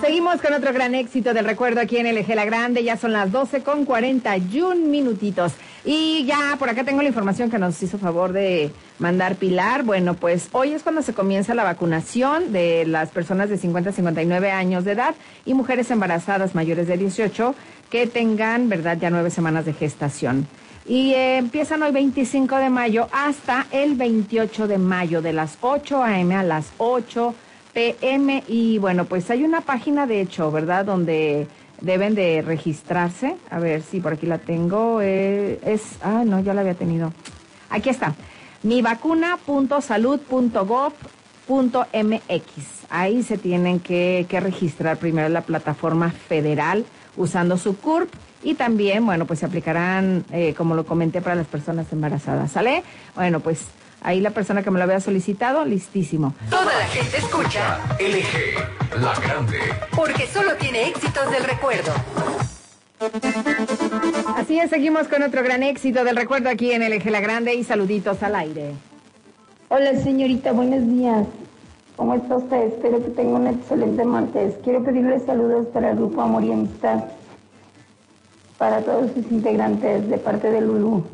Seguimos con otro gran éxito del recuerdo aquí en el LG La Grande. Ya son las 12 con 41 minutitos. Y ya por acá tengo la información que nos hizo favor de mandar Pilar. Bueno, pues hoy es cuando se comienza la vacunación de las personas de 50 a 59 años de edad y mujeres embarazadas mayores de 18 que tengan, ¿verdad?, ya nueve semanas de gestación. Y eh, empiezan hoy 25 de mayo hasta el 28 de mayo, de las 8 a.m. a las 8 PM y bueno, pues hay una página de hecho, ¿verdad? Donde deben de registrarse. A ver si por aquí la tengo. eh, es, ah, no, ya la había tenido. Aquí está. mivacuna.salud.gov.mx. Ahí se tienen que, que registrar primero en la plataforma federal usando su CURP y también, bueno, pues se aplicarán, eh, como lo comenté, para las personas embarazadas. ¿Sale? Bueno, pues ahí la persona que me lo había solicitado, listísimo. Toda la gente escucha LG, la grande. porque solo tiene éxitos del recuerdo. Así es, seguimos con otro gran éxito del recuerdo aquí en el Eje La Grande y saluditos al aire. Hola señorita, buenos días. ¿Cómo está usted? Espero que tenga un excelente martes. Quiero pedirle saludos para el grupo Amor y Amistad. para todos sus integrantes de parte de Lulú.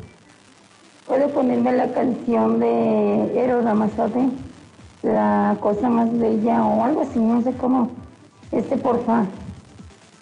¿Puede ponerme la canción de Ero Ramazote? La cosa más bella o algo así, no sé cómo. Este, porfa.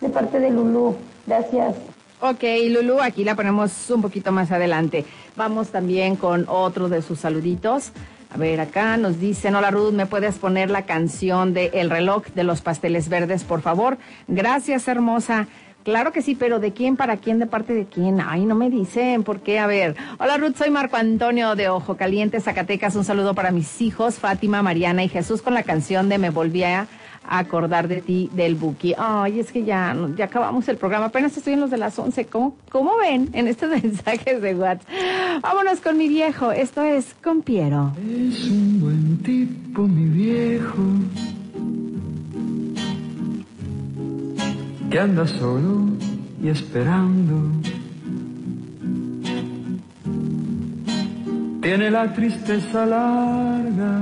De parte de Lulú. Gracias. Ok, Lulu, aquí la ponemos un poquito más adelante. Vamos también con otro de sus saluditos. A ver, acá nos dicen, hola Ruth, ¿me puedes poner la canción de El reloj de los pasteles verdes, por favor? Gracias, hermosa. Claro que sí, pero ¿de quién, para quién, de parte de quién? Ay, no me dicen, ¿por qué? A ver. Hola Ruth, soy Marco Antonio de Ojo Caliente, Zacatecas. Un saludo para mis hijos, Fátima, Mariana y Jesús, con la canción de Me volví a acordar de ti del Buki. Ay, es que ya, acabamos el programa. Apenas estoy en los de las 11. ¿Cómo, cómo ven en estos mensajes de WhatsApp? Vámonos con mi viejo. Esto es con Piero. Es un buen tipo, mi viejo. Que anda solo y esperando. Tiene la tristeza larga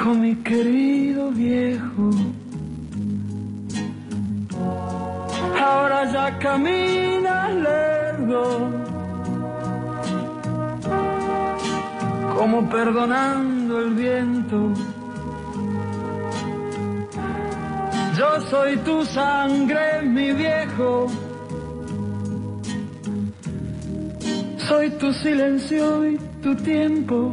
Viejo, mi querido viejo, ahora ya camina lerdo, como perdonando el viento. Yo soy tu sangre, mi viejo. Soy tu silencio y tu tiempo.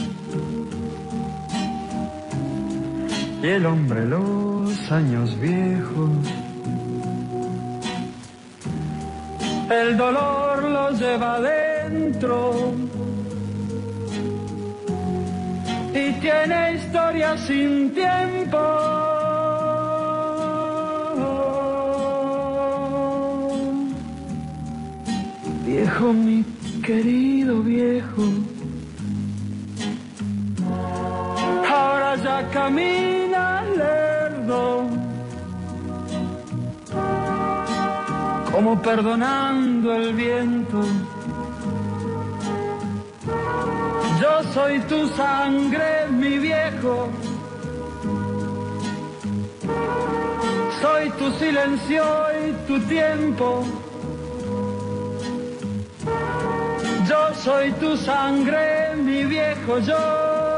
Y el hombre los años viejos. El dolor los lleva adentro y tiene historia sin tiempo. Viejo, mi querido viejo, ahora ya camina lerdo, como perdonando el viento. Yo soy tu sangre, mi viejo. Soy tu silencio y tu tiempo. Yo soy tu sangre, mi viejo, yo.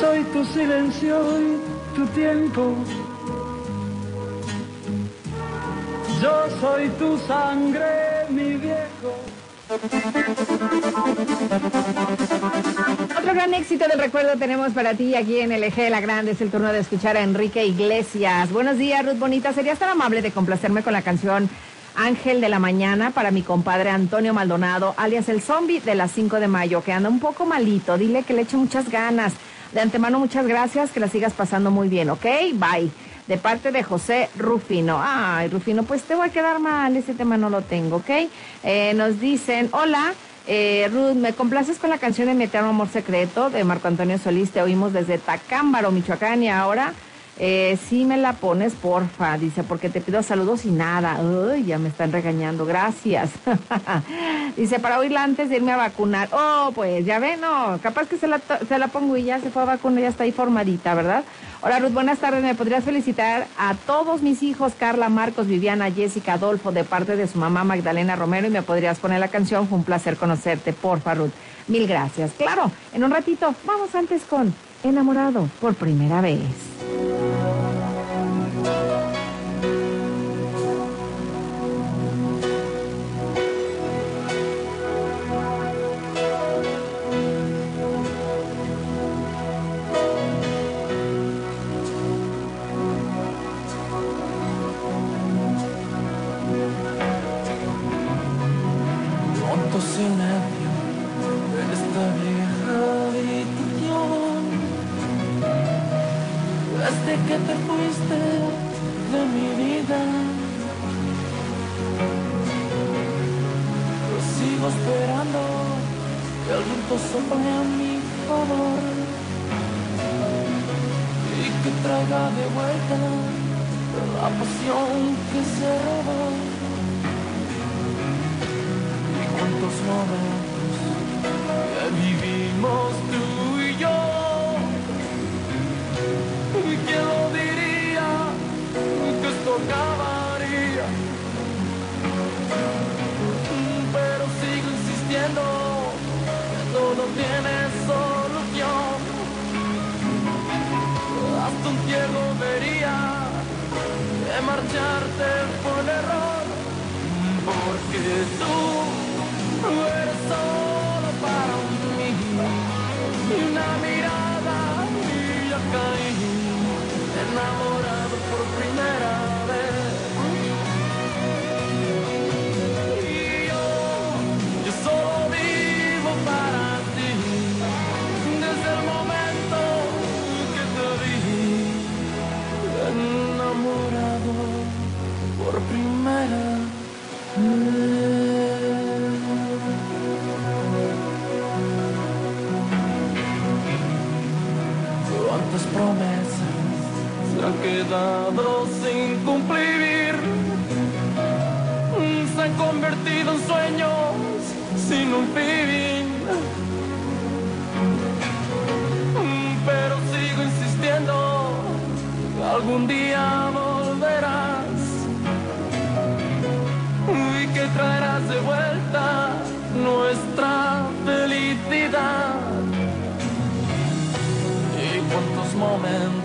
Soy tu silencio y tu tiempo. Yo soy tu sangre, mi viejo. Otro gran éxito del recuerdo tenemos para ti aquí en de la Grande. Es el turno de escuchar a Enrique Iglesias. Buenos días, Ruth Bonita. ¿Serías tan amable de complacerme con la canción Ángel de la Mañana para mi compadre Antonio Maldonado, alias el zombie de las 5 de mayo, que anda un poco malito? Dile que le eche muchas ganas. De antemano, muchas gracias. Que la sigas pasando muy bien, ¿ok? Bye. De parte de José Rufino. Ay, Rufino, pues te voy a quedar mal. Ese tema no lo tengo, ¿ok? Eh, nos dicen, hola. Eh, Ruth, ¿me complaces con la canción de Mi Eterno Amor Secreto de Marco Antonio Solís? Te oímos desde Tacámbaro, Michoacán, y ahora Eh, sí me la pones, porfa, dice, porque te pido saludos y nada. Uy, ya me están regañando, gracias. dice, para oírla antes de irme a vacunar. Oh, pues ya ve, no, capaz que se la, se la pongo y ya se fue a vacunar, ya está ahí formadita, ¿verdad? Hola Ruth, buenas tardes. ¿Me podrías felicitar a todos mis hijos, Carla, Marcos, Viviana, Jessica, Adolfo, de parte de su mamá Magdalena Romero? Y me podrías poner la canción. Fue un placer conocerte, porfa, Ruth. Mil gracias. Claro, en un ratito, vamos antes con Enamorado por primera vez. Algún día volverás y que traerás de vuelta nuestra felicidad. Y cuántos momentos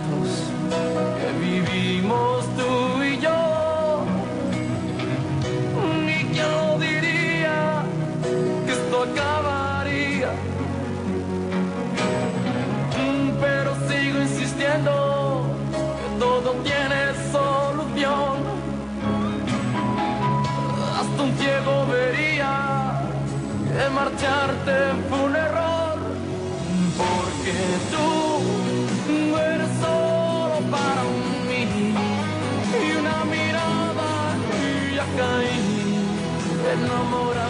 marcharte fue un error. Porque tú eres solo para mí. Y una mirada y ya caí enamorado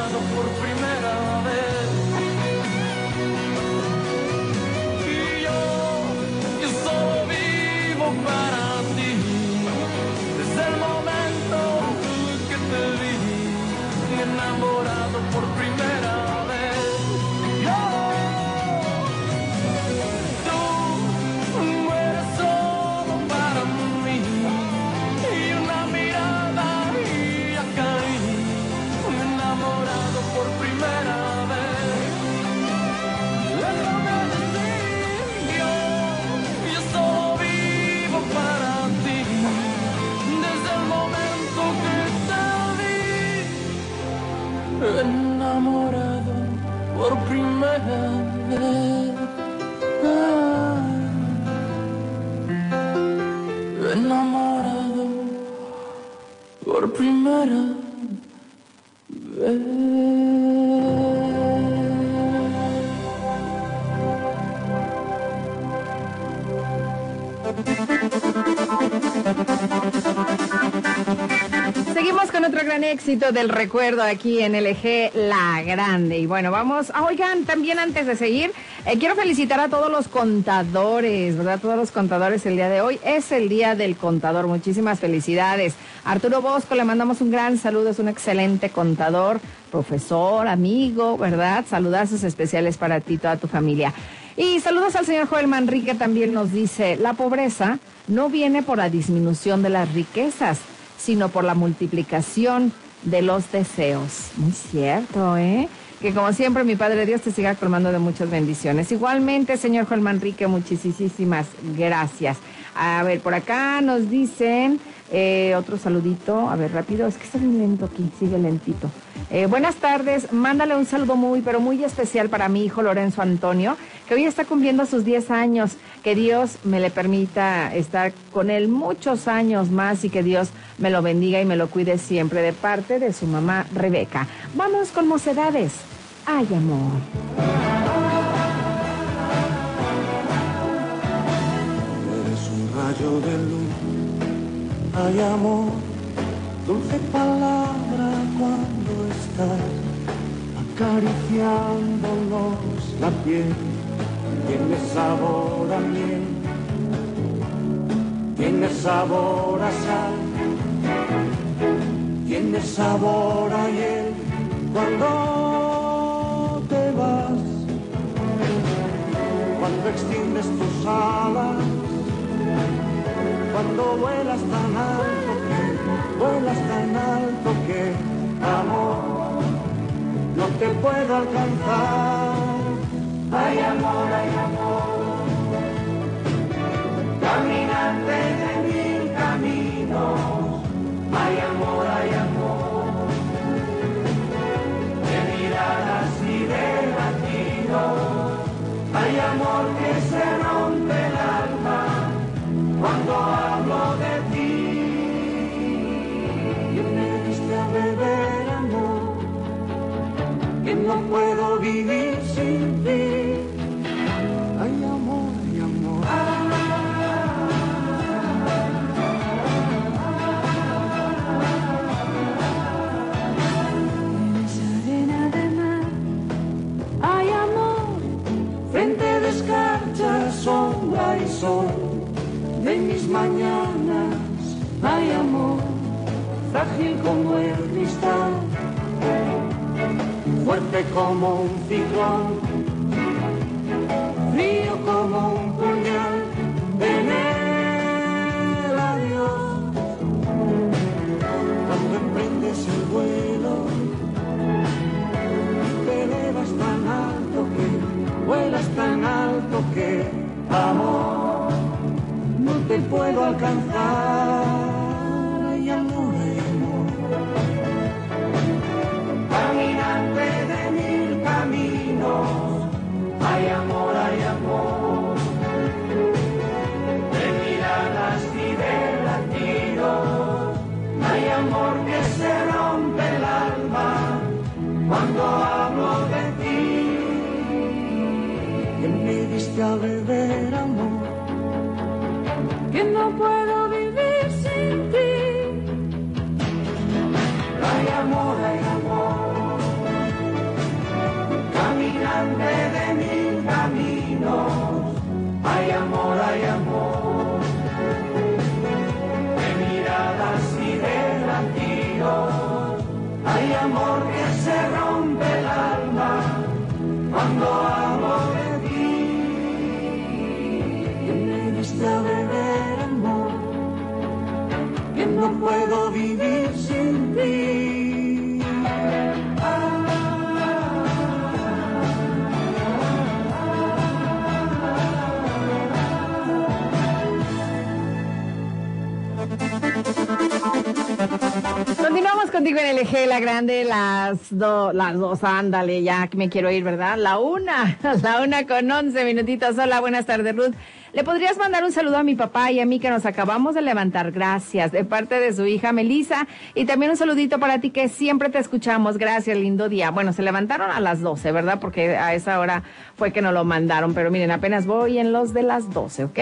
Seguimos con otro gran éxito del recuerdo aquí en LG La Grande. Y bueno, vamos, ah, oigan, también antes de seguir, eh, quiero felicitar a todos los contadores, ¿verdad? Todos los contadores el día de hoy. Es el día del contador. Muchísimas felicidades. Arturo Bosco, le mandamos un gran saludo, es un excelente contador, profesor, amigo, ¿verdad? Saludazos especiales para ti toda tu familia. Y saludos al señor Joel Manrique, también nos dice, la pobreza no viene por la disminución de las riquezas, sino por la multiplicación de los deseos. Muy cierto, ¿eh? Que como siempre, mi Padre Dios te siga colmando de muchas bendiciones. Igualmente, señor Joel Manrique, muchísimas gracias. A ver, por acá nos dicen eh, otro saludito. A ver, rápido, es que está bien lento aquí, sigue lentito. Eh, buenas tardes, mándale un saludo muy, pero muy especial para mi hijo Lorenzo Antonio, que hoy está cumpliendo sus 10 años. Que Dios me le permita estar con él muchos años más y que Dios me lo bendiga y me lo cuide siempre de parte de su mamá Rebeca. Vamos con mocedades. Ay, amor. Eres un rayo de luz, hay amor, dulce palabra cuando estás acariciándonos la piel, tiene sabor a miel, tiene sabor a sal, tiene sabor a hiel. Cuando cuando extiendes tus alas, cuando vuelas tan alto que, vuelas tan alto que, amor, no te puedo alcanzar. Hay amor, hay amor, frágil como el cristal, fuerte como un ciclón, frío como un puñal en el adiós. Cuando emprendes el vuelo, te elevas tan alto que vuelas tan alto que, amor, no te puedo alcanzar. Hay amor, hay amor, de miradas y de latidos, hay amor que se rompe el alma cuando hablo de ti. Que me diste a beber amor, que no puedo Continuamos contigo en LG, la grande, las, dos, las dos, ándale, ya me quiero ir, ¿verdad? La una, la una con once minutitos. Hola, buenas tardes, Ruth. ¿Le podrías mandar un saludo a mi papá y a mí que nos acabamos de levantar? Gracias, de parte de su hija Melisa. Y también un saludito para ti que siempre te escuchamos. Gracias, lindo día. Bueno, se levantaron a las 12, ¿verdad? Porque a esa hora fue que nos lo mandaron. Pero miren, apenas voy en los de las 12, ¿ok?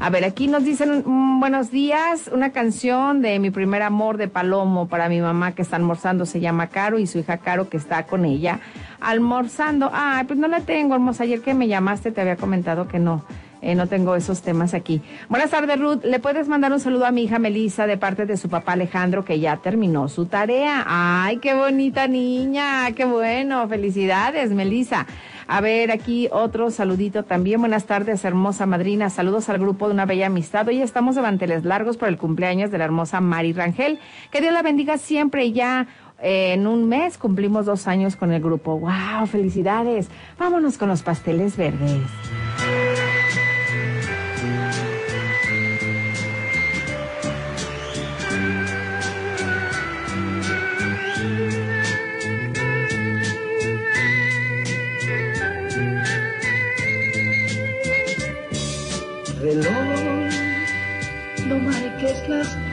A ver, aquí nos dicen mm, buenos días. Una canción de mi primer amor de Palomo para mi mamá que está almorzando. Se llama Caro y su hija Caro que está con ella almorzando. Ay, pues no la tengo, hermosa. Ayer que me llamaste te había comentado que no. Eh, no tengo esos temas aquí. Buenas tardes, Ruth. ¿Le puedes mandar un saludo a mi hija Melissa de parte de su papá Alejandro, que ya terminó su tarea? ¡Ay, qué bonita niña! ¡Qué bueno! Felicidades, Melissa. A ver, aquí otro saludito también. Buenas tardes, hermosa madrina. Saludos al grupo de una bella amistad. Hoy estamos de manteles largos por el cumpleaños de la hermosa Mari Rangel. Que Dios la bendiga siempre y ya eh, en un mes cumplimos dos años con el grupo. ¡Wow! ¡Felicidades! Vámonos con los pasteles verdes.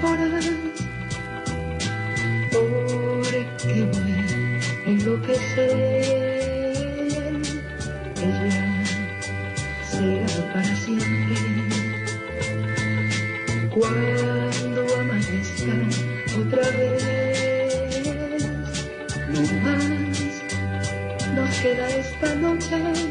Horas, porque voy a enloquecer. Ella será para siempre. Cuando amanezca otra vez, no más nos queda esta noche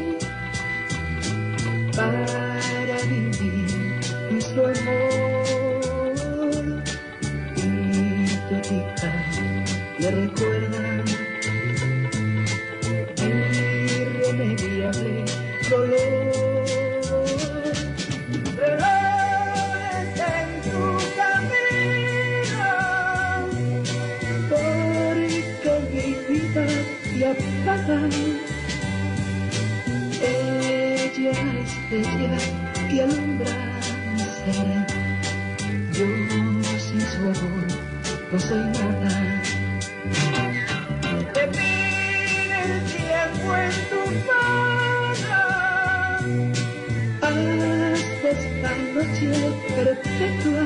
Te pide el tiempo en tu mano. Noche perpetua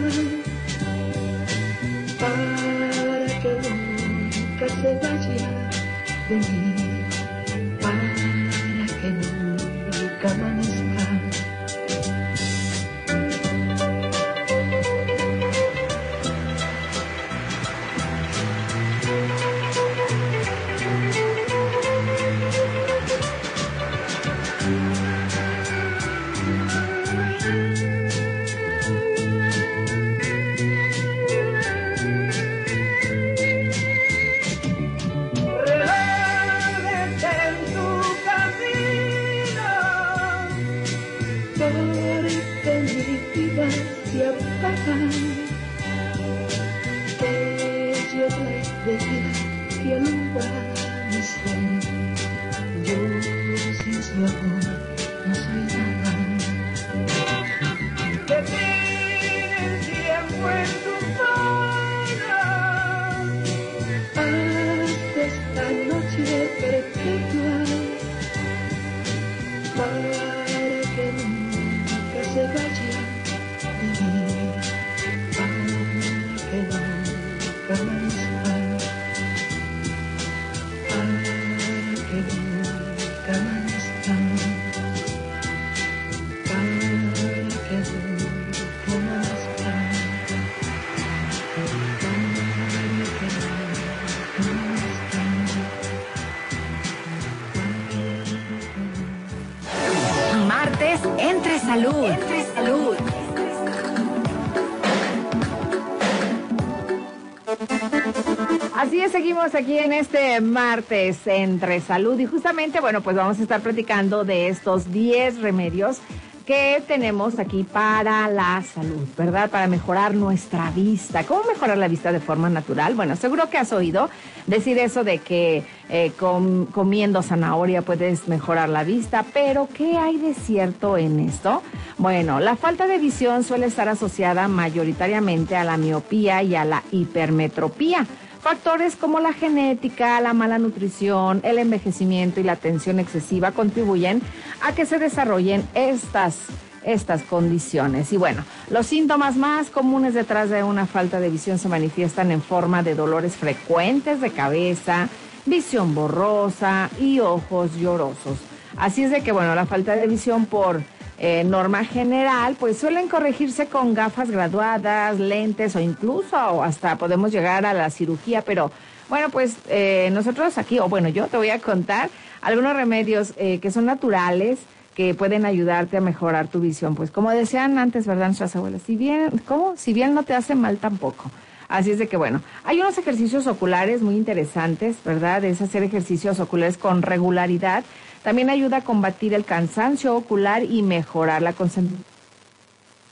para que nunca se vaya de mí. Aquí en este martes entre salud y justamente, bueno, pues vamos a estar platicando de estos 10 remedios que tenemos aquí para la salud, ¿verdad? Para mejorar nuestra vista. ¿Cómo mejorar la vista de forma natural? Bueno, seguro que has oído decir eso de que eh, com- comiendo zanahoria puedes mejorar la vista, pero ¿qué hay de cierto en esto? Bueno, la falta de visión suele estar asociada mayoritariamente a la miopía y a la hipermetropía. Factores como la genética, la mala nutrición, el envejecimiento y la tensión excesiva contribuyen a que se desarrollen estas estas condiciones. Y bueno, los síntomas más comunes detrás de una falta de visión se manifiestan en forma de dolores frecuentes de cabeza, visión borrosa y ojos llorosos. Así es de que, bueno, la falta de visión por eh, norma general, pues suelen corregirse con gafas graduadas, lentes o incluso hasta podemos llegar a la cirugía, pero bueno, pues eh, nosotros aquí, o bueno, yo te voy a contar algunos remedios eh, que son naturales que pueden ayudarte a mejorar tu visión. Pues como decían antes, ¿verdad? Nuestras abuelas, si bien, ¿cómo? Si bien no te hace mal tampoco. Así es de que, bueno, hay unos ejercicios oculares muy interesantes, ¿verdad? Es hacer ejercicios oculares con regularidad. También ayuda a combatir el cansancio ocular y mejorar la concentración.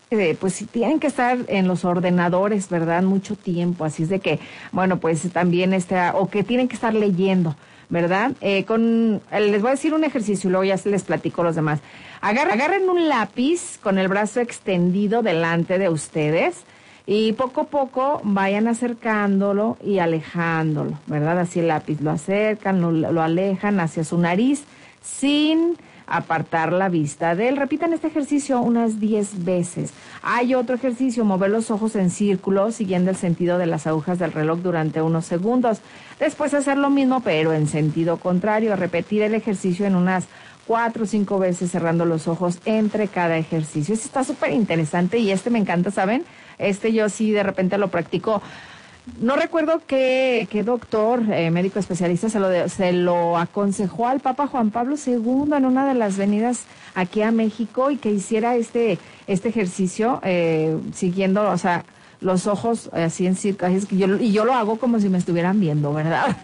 Eh, pues si tienen que estar en los ordenadores, ¿verdad? Mucho tiempo. Así es de que, bueno, pues también está, o que tienen que estar leyendo. ¿verdad? Eh, con, eh, les voy a decir un ejercicio y luego ya les platico los demás. Agarren, agarren un lápiz con el brazo extendido delante de ustedes y poco a poco vayan acercándolo y alejándolo, ¿verdad? Así el lápiz lo acercan, lo, lo alejan hacia su nariz sin apartar la vista de él. Repitan este ejercicio unas 10 veces. Hay otro ejercicio, mover los ojos en círculo siguiendo el sentido de las agujas del reloj durante unos segundos. Después hacer lo mismo, pero en sentido contrario. Repetir el ejercicio en unas cuatro o cinco veces cerrando los ojos entre cada ejercicio. Este está súper interesante y este me encanta, ¿saben? Este yo sí de repente lo practico no recuerdo qué, qué doctor, eh, médico especialista, se lo, de- se lo aconsejó al Papa Juan Pablo II en una de las venidas aquí a México y que hiciera este, este ejercicio eh, siguiendo, o sea, los ojos eh, así en círculo. Es que yo, y yo lo hago como si me estuvieran viendo, ¿verdad?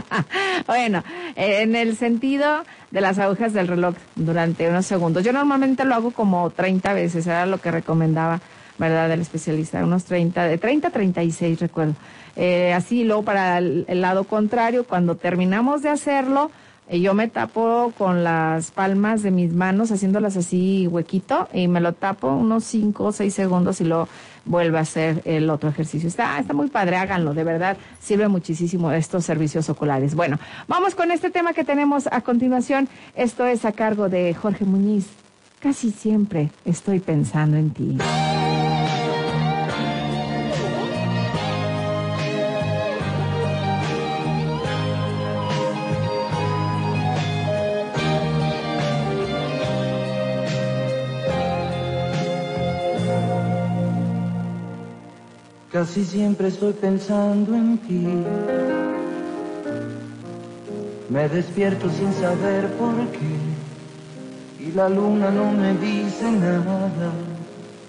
bueno, eh, en el sentido de las agujas del reloj durante unos segundos. Yo normalmente lo hago como 30 veces, era lo que recomendaba ¿verdad? Del especialista, unos 30, de 30 a 36 recuerdo. Eh, así, luego para el, lado contrario, cuando terminamos de hacerlo, eh, yo me tapo con las palmas de mis manos, haciéndolas así huequito, y me lo tapo unos 5 o 6 segundos y luego vuelvo a hacer el otro ejercicio. Está, está muy padre, háganlo, de verdad, sirve muchísimo estos servicios oculares. Bueno, vamos con este tema que tenemos a continuación. Esto es a cargo de Jorge Muñiz. Casi siempre estoy pensando en ti. Casi siempre estoy pensando en ti. Me despierto sin saber por qué. Y la luna no me dice nada.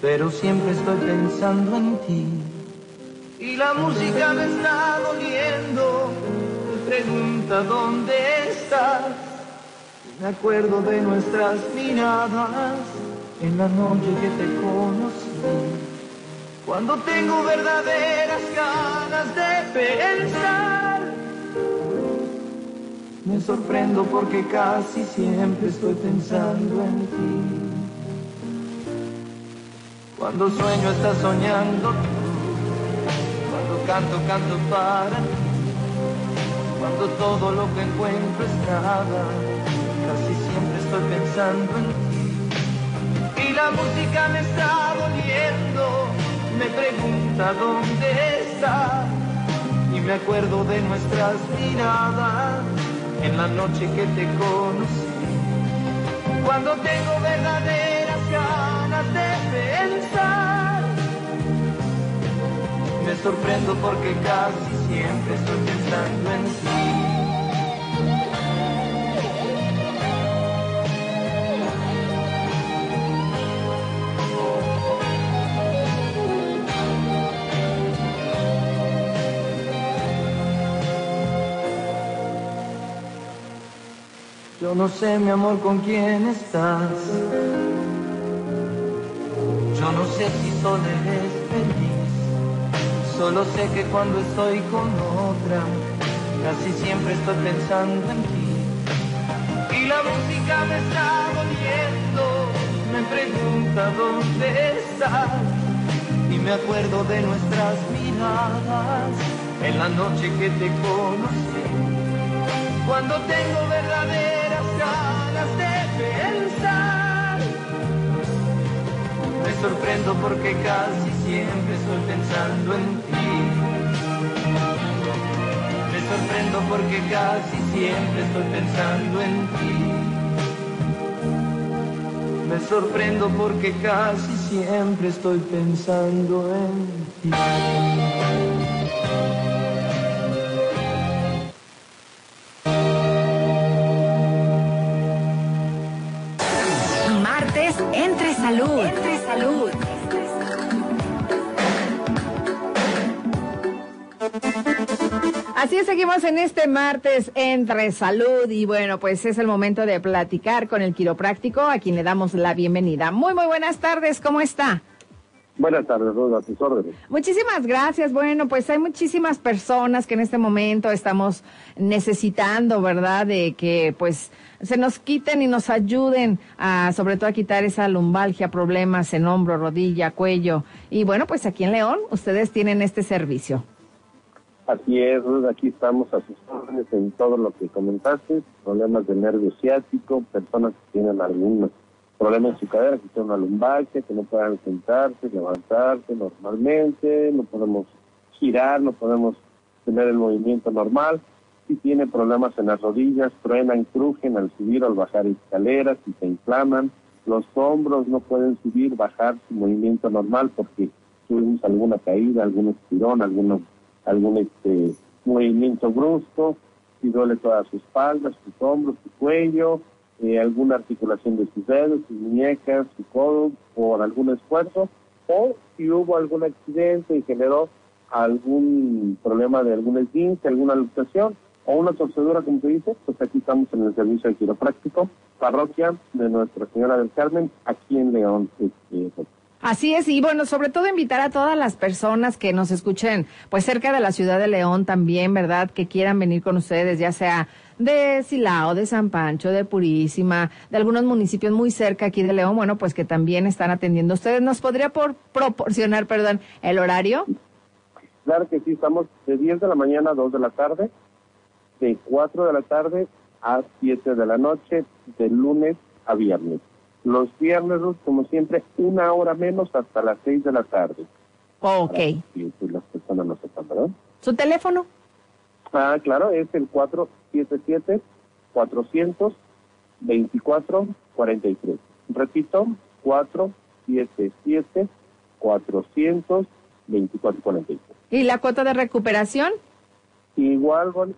Pero siempre estoy pensando en ti. Y la música me está doliendo. Me pregunta dónde estás. Me acuerdo de nuestras miradas en la noche que te conocí. Cuando tengo verdaderas ganas de pensar, me sorprendo porque casi siempre estoy pensando en ti. Cuando sueño estás soñando cuando canto canto para ti, cuando todo lo que encuentro es nada, casi siempre estoy pensando en ti. Y la música me está doliendo me pregunta dónde está y me acuerdo de nuestras miradas en la noche que te conocí. Cuando tengo verdaderas ganas de pensar, me sorprendo porque casi siempre estoy pensando en ti. Yo no sé, mi amor, con quién estás. Yo no sé si solo eres feliz. Solo sé que cuando estoy con otra, casi siempre estoy pensando en ti. Y la música me está doliendo, me pregunta dónde estás. Y me acuerdo de nuestras miradas en la noche que te conocí. Cuando tengo verdaderas de pensar, sorprendo porque casi siempre estoy pensando en ti. Me sorprendo porque casi siempre estoy pensando en ti. Me sorprendo porque casi siempre estoy pensando en ti. Salud. Entre Salud. Así seguimos en este martes entre salud y bueno, pues es el momento de platicar con el quiropráctico a quien le damos la bienvenida. Muy, muy buenas tardes, ¿cómo está? Buenas tardes, Ruth, a tus órdenes. Muchísimas gracias. Bueno, pues hay muchísimas personas que en este momento estamos necesitando, ¿verdad? De que pues se nos quiten y nos ayuden a, sobre todo a quitar esa lumbalgia, problemas en hombro, rodilla, cuello. Y bueno, pues aquí en León ustedes tienen este servicio. Así es, aquí estamos a sus órdenes en todo lo que comentaste, problemas de nervio ciático, personas que tienen algún problema en su cadera, que tienen una lumbalgia, que no puedan sentarse, levantarse normalmente, no podemos girar, no podemos tener el movimiento normal. Si tiene problemas en las rodillas, truenan, crujen al subir o al bajar escaleras, si se inflaman, los hombros no pueden subir, bajar su movimiento normal porque tuvimos alguna caída, algún estirón, alguna algún este, movimiento brusco, si duele toda su espalda, sus hombros, su cuello, eh, alguna articulación de sus dedos, sus muñecas, su codo, por algún esfuerzo, o si hubo algún accidente y generó algún problema de algún esguince, alguna luxación, o una torcedura, como se dice, pues aquí estamos en el servicio de quiropráctico, parroquia de Nuestra Señora del Carmen, aquí en León. Este, Así es, y bueno, sobre todo invitar a todas las personas que nos escuchen, pues cerca de la ciudad de León también, ¿verdad? Que quieran venir con ustedes, ya sea de Silao, de San Pancho, de Purísima, de algunos municipios muy cerca aquí de León, bueno, pues que también están atendiendo. ¿Ustedes nos podría por proporcionar, perdón, el horario? Claro que sí, estamos de 10 de la mañana a 2 de la tarde, de 4 de la tarde a 7 de la noche, de lunes a viernes. Los viernes, como siempre, una hora menos hasta las 6 de la tarde. Ok. Y las personas no sepan, ¿verdad? ¿Su teléfono? Ah, claro, es el 477-424-43. Repito, 477-424-43. ¿Y la cuota de recuperación? Igual, bueno,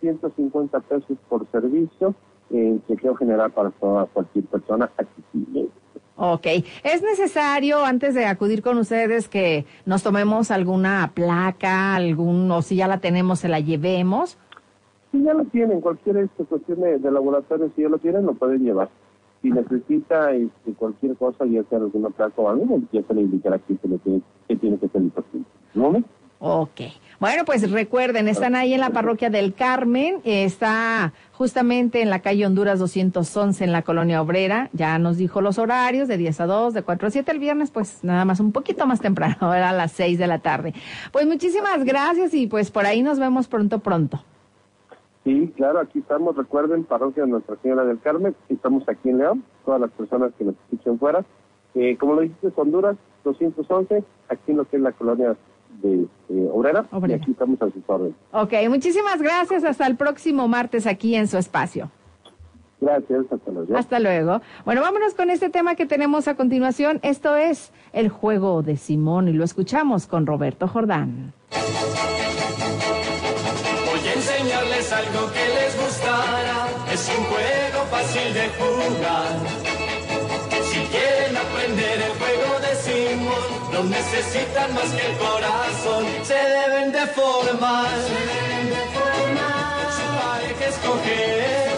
150 pesos por servicio, eh, chequeo general para toda cualquier persona accesible. Ok. ¿Es necesario, antes de acudir con ustedes, que nos tomemos alguna placa, algún, o si ya la tenemos, se la llevemos? Si ya lo tienen, cualquier este, cuestión de, de laboratorio, si ya lo tienen, lo pueden llevar. Si necesita este, cualquier cosa, ya sea alguna placa o algo, ya se le indicará que, se le tiene, que tiene que ser importante. ¿No? Ok. Bueno, pues recuerden, están ahí en la parroquia del Carmen, está justamente en la calle Honduras 211 en la colonia obrera. Ya nos dijo los horarios de 10 a 2, de 4 a 7 el viernes, pues nada más un poquito más temprano, era a las 6 de la tarde. Pues muchísimas gracias y pues por ahí nos vemos pronto, pronto. Sí, claro, aquí estamos, recuerden, parroquia de Nuestra Señora del Carmen, estamos aquí en León, todas las personas que nos escuchen fuera. Eh, como lo dijiste, Honduras 211, aquí en lo que es la colonia de eh, obrera, Obrera. y aquí estamos a sus órdenes. Ok, muchísimas gracias. Hasta el próximo martes aquí en su espacio. Gracias, hasta luego. Hasta luego. Bueno, vámonos con este tema que tenemos a continuación. Esto es el juego de Simón y lo escuchamos con Roberto Jordán. Algo que les gustará. Es un juego fácil de jugar. Si quieren aprender el juego de Simón, no necesitan más que el corazón. Se deben de formar. Su pareja escoger.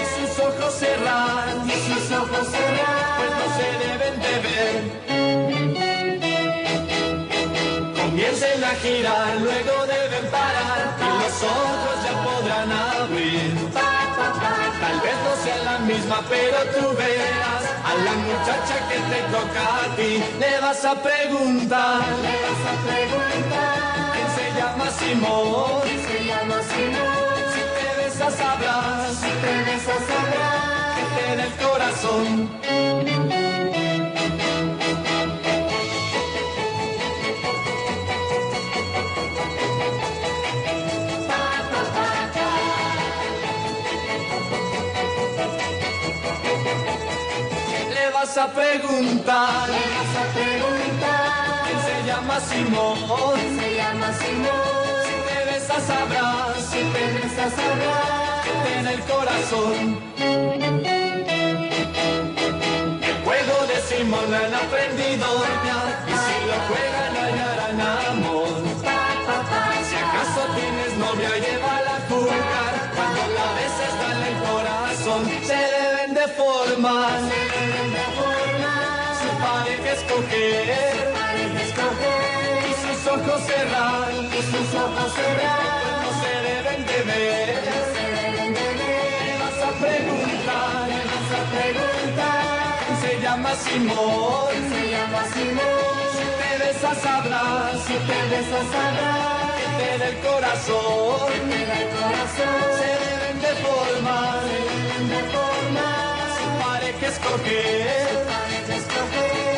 Y sus ojos cerrar. Y sus ojos cerrar. Pues no se deben de ver. Comiencen a girar, luego deben misma, pero tú verás a la muchacha que te toca a ti. Le vas a preguntar, le vas a preguntar, ¿quién se llama Simón? ¿Quién se llama Simón? Si te besas sabrás, si te besas sabrás, que te da el corazón. Vas a preguntar, Me vas a preguntar, ¿quién se llama Simón? se llama Simón. Si te besas sabrás, Si te besas sabrás que tiene el corazón. El juego de Simón lo han aprendido ya, y si lo juegan hallarán amor. Si acaso tienes novia, llévala a jugar, cuando la beses dale el corazón. Se deben de formar, escoger, y sus ojos cerrar, y sus ojos cerrar, no se deben de ver. Me vas a preguntar, me vas a preguntar, se llama Simón, Se llama Simón. si te besas sabrás, Si te besas sabrás que te da el corazón, que da el corazón. se deben de formar, de formar su pareja escoger, pareja escoger.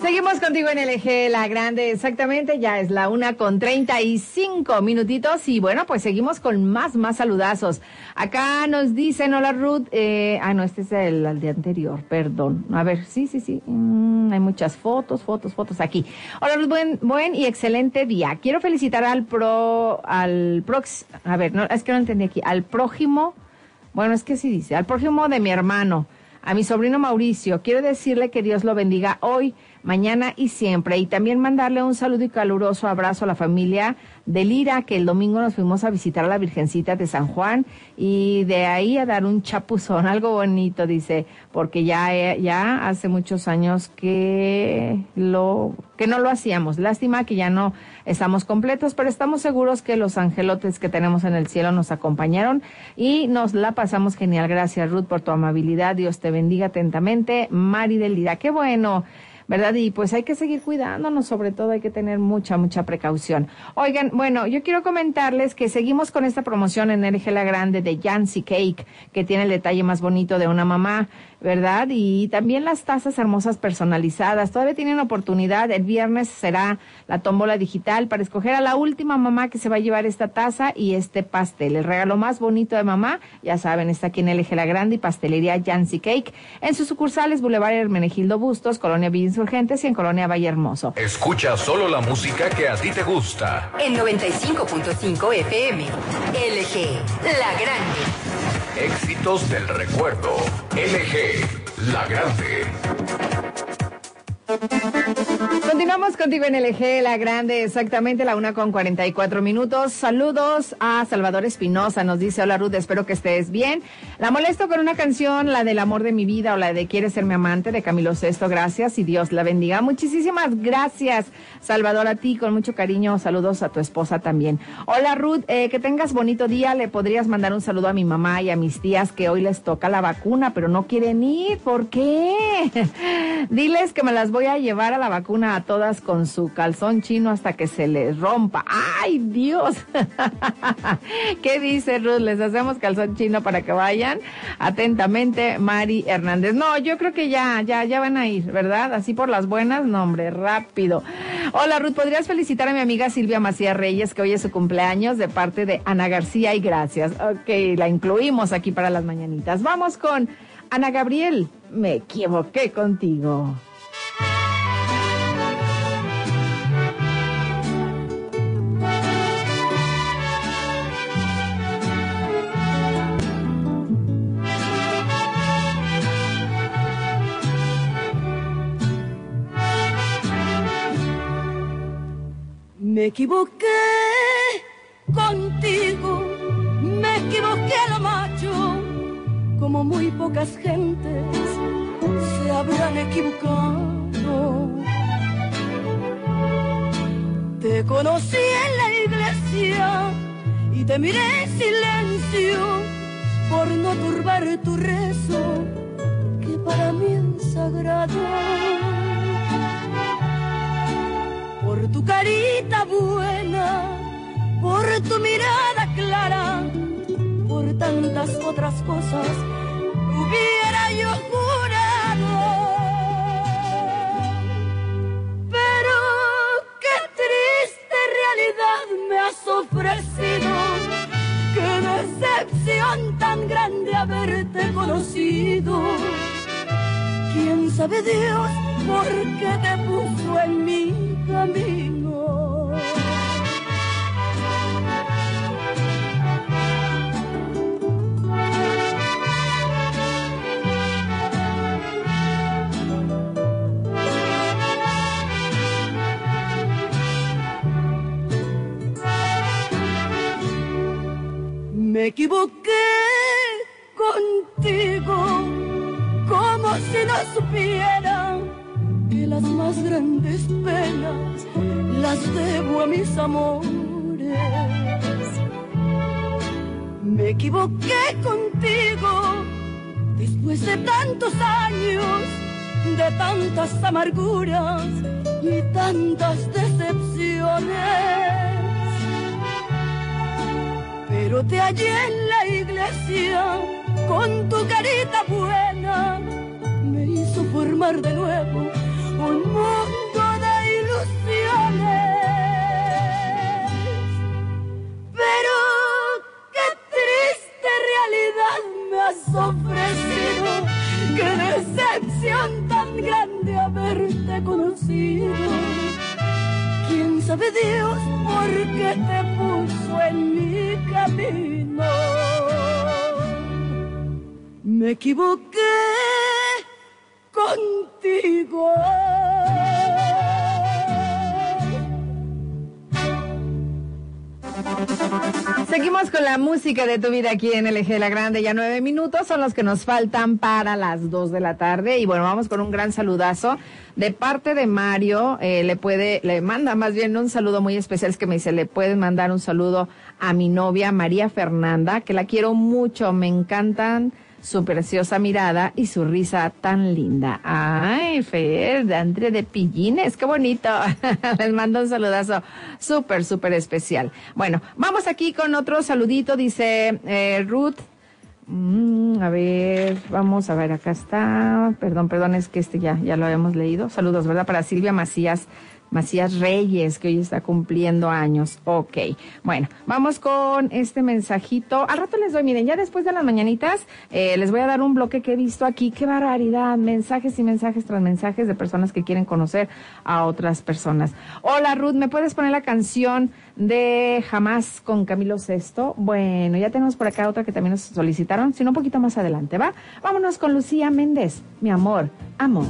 Seguimos contigo en LG La Grande, exactamente, ya es la una con treinta y cinco minutitos y bueno, pues seguimos con más, más saludazos. Acá nos dicen, hola Ruth, eh, ah no, este es el, el de anterior, perdón. A ver, sí, sí, sí, mm, hay muchas fotos, fotos, fotos aquí. Hola Ruth, buen, buen y excelente día. Quiero felicitar al pro, al prox, a ver, es que no entendí aquí, al prójimo, bueno, es que sí dice, al prójimo de mi hermano a mi sobrino Mauricio. Quiero decirle que Dios lo bendiga hoy, mañana y siempre. Y también mandarle un saludo y caluroso abrazo a la familia de Lira, que el domingo nos fuimos a visitar a la Virgencita de San Juan y de ahí a dar un chapuzón, algo bonito, dice, porque ya, eh, ya hace muchos años que lo, que no lo hacíamos. Lástima que ya no estamos completos, pero estamos seguros que los angelotes que tenemos en el cielo nos acompañaron y nos la pasamos genial. Gracias, Ruth, por tu amabilidad. Dios te bendiga atentamente. Mari del Lira, qué bueno. ¿Verdad? Y pues hay que seguir cuidándonos, sobre todo hay que tener mucha, mucha precaución. Oigan, bueno, yo quiero comentarles que seguimos con esta promoción en RG La Grande de Yancy Cake, que tiene el detalle más bonito de una mamá, ¿verdad? Y también las tazas hermosas personalizadas. Todavía tienen oportunidad. El viernes será la tómbola digital para escoger a la última mamá que se va a llevar esta taza y este pastel. El regalo más bonito de mamá, ya saben, está aquí en LG La Grande y Pastelería Yancy Cake. En sus sucursales, Boulevard Hermenegildo Bustos, Colonia Villa Insurgentes y en Colonia Valle Hermoso. Escucha solo la música que a ti te gusta. En 95.5 FM. LG, la grande. Éxitos del recuerdo. LG, la grande. Continuamos contigo en LG, la grande, exactamente la una con 44 minutos. Saludos a Salvador Espinosa, nos dice, hola Ruth, espero que estés bien. La molesto con una canción, la del amor de mi vida o la de Quieres ser mi amante de Camilo Sesto, gracias y Dios la bendiga. Muchísimas gracias, Salvador, a ti, con mucho cariño. Saludos a tu esposa también. Hola Ruth, eh, que tengas bonito día. Le podrías mandar un saludo a mi mamá y a mis tías que hoy les toca la vacuna, pero no quieren ir. ¿Por qué? Diles que me las voy a llevar a la vacuna a todas con su calzón chino hasta que se les rompa. ¡Ay, Dios! ¿Qué dice Ruth? ¿Les hacemos calzón chino para que vayan? Atentamente, Mari Hernández. No, yo creo que ya, ya, ya van a ir, ¿verdad? Así por las buenas, no, hombre, rápido. Hola, Ruth, ¿podrías felicitar a mi amiga Silvia Macías Reyes, que hoy es su cumpleaños, de parte de Ana García y gracias. Ok, la incluimos aquí para las mañanitas. Vamos con Ana Gabriel. Me equivoqué contigo. Me equivoqué contigo, me equivoqué a lo macho, como muy pocas gentes se habrán equivocado. Te conocí en la iglesia y te miré en silencio por no turbar tu rezo, que para mí es sagrado por tu carita buena, por tu mirada clara, por tantas otras cosas hubiera yo jurado. Pero qué triste realidad me has ofrecido, que tan grande haberte conocido. ¿Quién sabe Dios por qué te puso en mi camino? Me equivoqué contigo, como si no supiera que las más grandes penas las debo a mis amores. Me equivoqué contigo después de tantos años, de tantas amarguras y tantas decepciones pero te hallé en la iglesia con tu carita buena. Me hizo formar de nuevo un de tu vida aquí en LG La Grande. Ya nueve minutos son los que nos faltan para las dos de la tarde. Y bueno, vamos con un gran saludazo de parte de Mario. eh, le puede, le manda más bien un saludo muy especial. Es que me dice, le pueden mandar un saludo a mi novia María Fernanda, que la quiero mucho. Me encantan su preciosa mirada y su risa tan linda. Ay, Fer, de André de Pillines, qué bonito. Les mando un saludazo súper, súper especial. Bueno, vamos aquí con otro saludito, dice eh, Ruth. Mm, a ver, vamos a ver, acá está. Perdón, perdón, es que este ya, ya lo habíamos leído. Saludos, ¿verdad? Para Silvia Macías. Macías Reyes, que hoy está cumpliendo años. Ok. Bueno, vamos con este mensajito. Al rato les doy, miren, ya después de las mañanitas, eh, les voy a dar un bloque que he visto aquí. Qué barbaridad. Mensajes y mensajes tras mensajes de personas que quieren conocer a otras personas. Hola, Ruth, ¿me puedes poner la canción de Jamás con Camilo Sesto? Bueno, ya tenemos por acá otra que también nos solicitaron, sino un poquito más adelante, ¿va? Vámonos con Lucía Méndez. Mi amor, amor.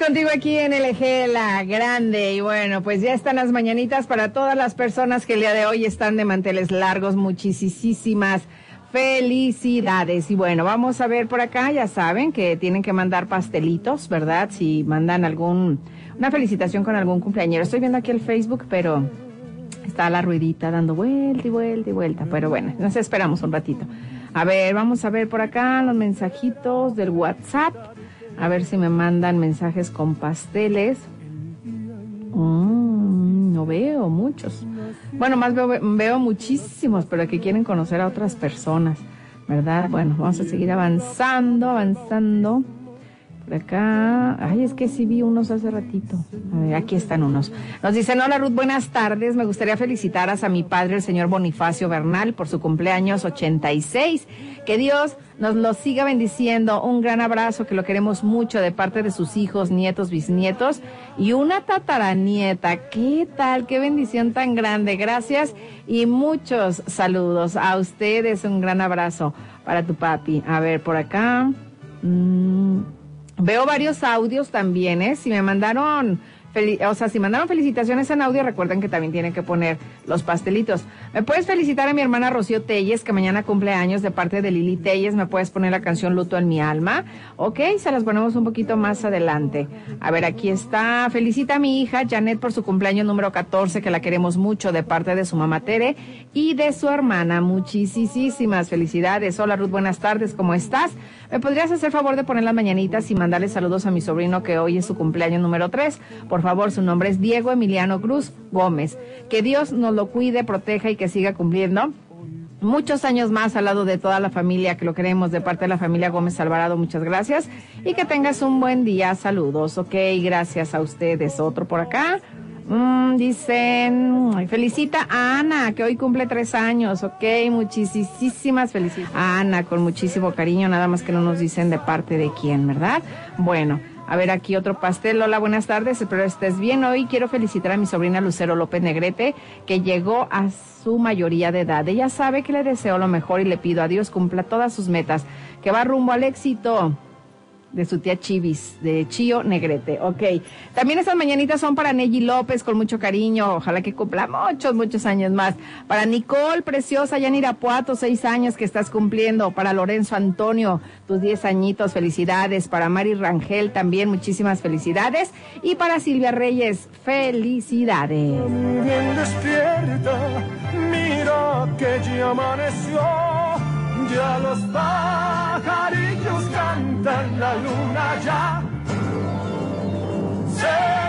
Contigo aquí en LG La Grande y bueno, pues ya están las mañanitas para todas las personas que el día de hoy están de manteles largos. Muchísimas felicidades. Y bueno, vamos a ver por acá, ya saben que tienen que mandar pastelitos, ¿verdad? Si mandan algún, una felicitación con algún cumpleañero. Estoy viendo aquí el Facebook, pero está la ruedita dando vuelta y vuelta y vuelta. Pero bueno, nos esperamos un ratito. A ver, vamos a ver por acá los mensajitos del WhatsApp. A ver si me mandan mensajes con pasteles. Mm, no veo muchos. Bueno, más veo, veo muchísimos, pero que quieren conocer a otras personas, ¿verdad? Bueno, vamos a seguir avanzando, avanzando. Acá, ay, es que sí vi unos hace ratito. A ver, aquí están unos. Nos dicen, hola Ruth, buenas tardes. Me gustaría felicitar a mi padre, el señor Bonifacio Bernal, por su cumpleaños 86. Que Dios nos lo siga bendiciendo. Un gran abrazo, que lo queremos mucho de parte de sus hijos, nietos, bisnietos y una tataranieta. ¿Qué tal? Qué bendición tan grande. Gracias y muchos saludos a ustedes. Un gran abrazo para tu papi. A ver, por acá. Mm, veo varios audios también, ¿eh? Si me mandaron o sea, si mandaron felicitaciones en audio, recuerden que también tienen que poner los pastelitos. Me puedes felicitar a mi hermana Rocío Telles, que mañana cumple años de parte de Lili Telles. Me puedes poner la canción Luto en mi alma. Ok, se las ponemos un poquito más adelante. A ver, aquí está. Felicita a mi hija Janet por su cumpleaños número 14, que la queremos mucho de parte de su mamá Tere y de su hermana. Muchísimas felicidades. Hola Ruth, buenas tardes, ¿cómo estás? ¿Me podrías hacer favor de poner las mañanitas y mandarle saludos a mi sobrino que hoy es su cumpleaños número 3? Por favor, su nombre es Diego Emiliano Cruz Gómez. Que Dios nos lo cuide, proteja y que siga cumpliendo muchos años más al lado de toda la familia que lo queremos de parte de la familia Gómez Alvarado. Muchas gracias y que tengas un buen día. Saludos, ok, gracias a ustedes. Otro por acá. Mm, dicen, felicita a Ana, que hoy cumple tres años, ok, muchísimas felicidades. Ana, con muchísimo cariño, nada más que no nos dicen de parte de quién, ¿verdad? Bueno, a ver aquí otro pastel. Hola, buenas tardes, espero estés bien. Hoy quiero felicitar a mi sobrina Lucero López Negrete, que llegó a su mayoría de edad. Ella sabe que le deseo lo mejor y le pido a Dios cumpla todas sus metas, que va rumbo al éxito de su tía Chivis, de Chío Negrete. Ok. También estas mañanitas son para Neji López, con mucho cariño. Ojalá que cumpla muchos, muchos años más. Para Nicole, preciosa, Yanira Puato, seis años que estás cumpliendo. Para Lorenzo Antonio, tus diez añitos, felicidades. Para Mari Rangel, también muchísimas felicidades. Y para Silvia Reyes, felicidades. Bien despierta, mira que ya amaneció ya los pajarillos cantan, la luna ya se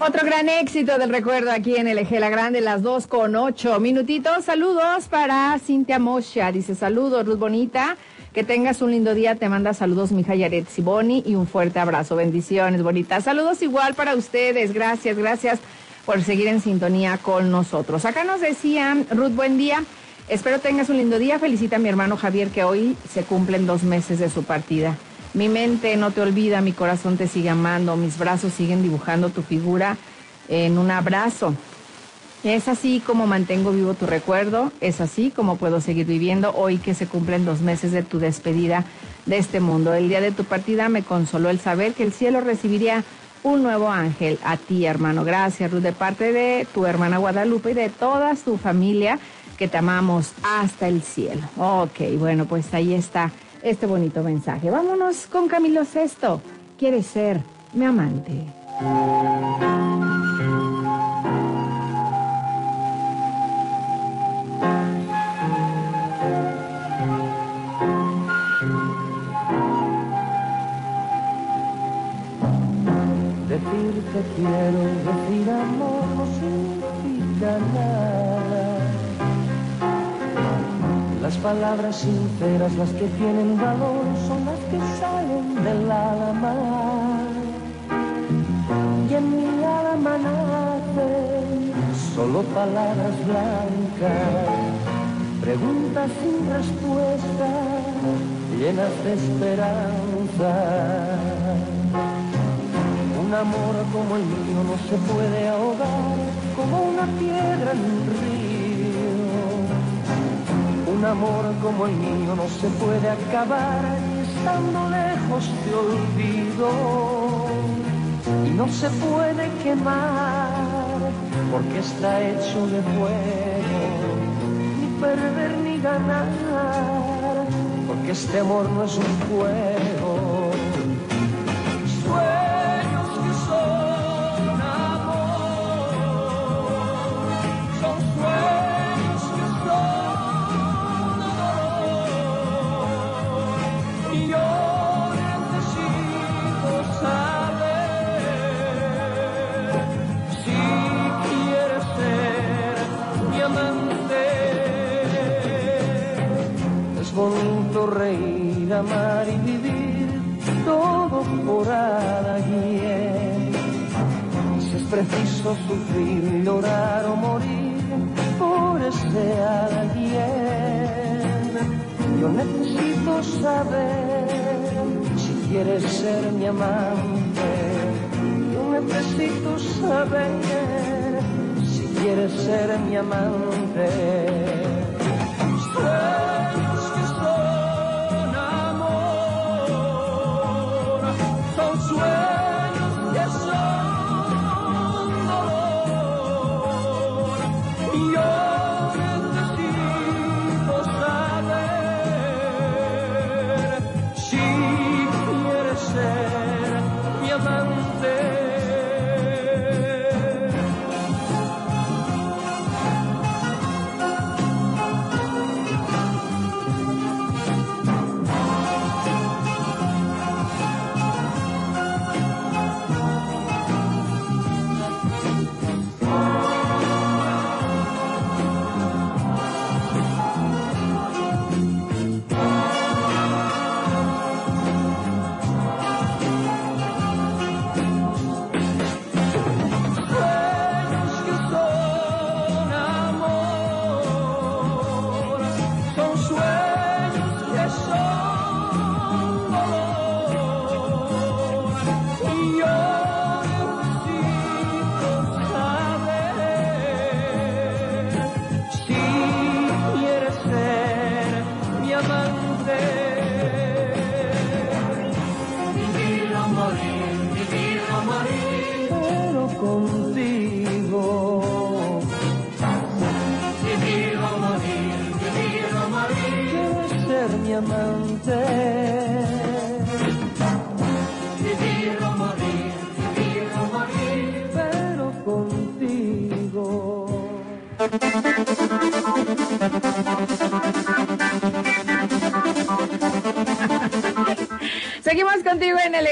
Otro gran éxito del recuerdo aquí en el Eje La Grande, las dos con ocho minutitos. Saludos para Cintia Mosha. Dice saludos, Ruth Bonita. Que tengas un lindo día. Te manda saludos mi hija Yaret Siboni y un fuerte abrazo. Bendiciones, bonitas. Saludos igual para ustedes. Gracias, gracias por seguir en sintonía con nosotros. Acá nos decían, Ruth, buen día. Espero tengas un lindo día. Felicita a mi hermano Javier que hoy se cumplen dos meses de su partida. Mi mente no te olvida, mi corazón te sigue amando, mis brazos siguen dibujando tu figura en un abrazo. Es así como mantengo vivo tu recuerdo, es así como puedo seguir viviendo hoy que se cumplen dos meses de tu despedida de este mundo. El día de tu partida me consoló el saber que el cielo recibiría un nuevo ángel a ti, hermano. Gracias, Ruth, de parte de tu hermana Guadalupe y de toda su familia que te amamos hasta el cielo. Ok, bueno, pues ahí está este bonito mensaje. Vámonos con Camilo Sesto. Quiere ser mi amante. Quiero, decir amor no significa nada. Las palabras sinceras, las que tienen valor, son las que salen del alma. Y en mi alma nacen solo palabras blancas, preguntas sin respuesta, llenas de esperanza un amor como el mío no se puede ahogar como una piedra en un río. amor como el mío no se puede acabar estando lejos te olvido y no se puede quemar porque está hecho de fuego ni perder ni ganar porque este amor no es un juego reír amar y vivir todo por alguien si es preciso sufrir, llorar o morir por ese alguien. Yo necesito saber si quieres ser mi amante. Yo necesito saber si quieres ser mi amante.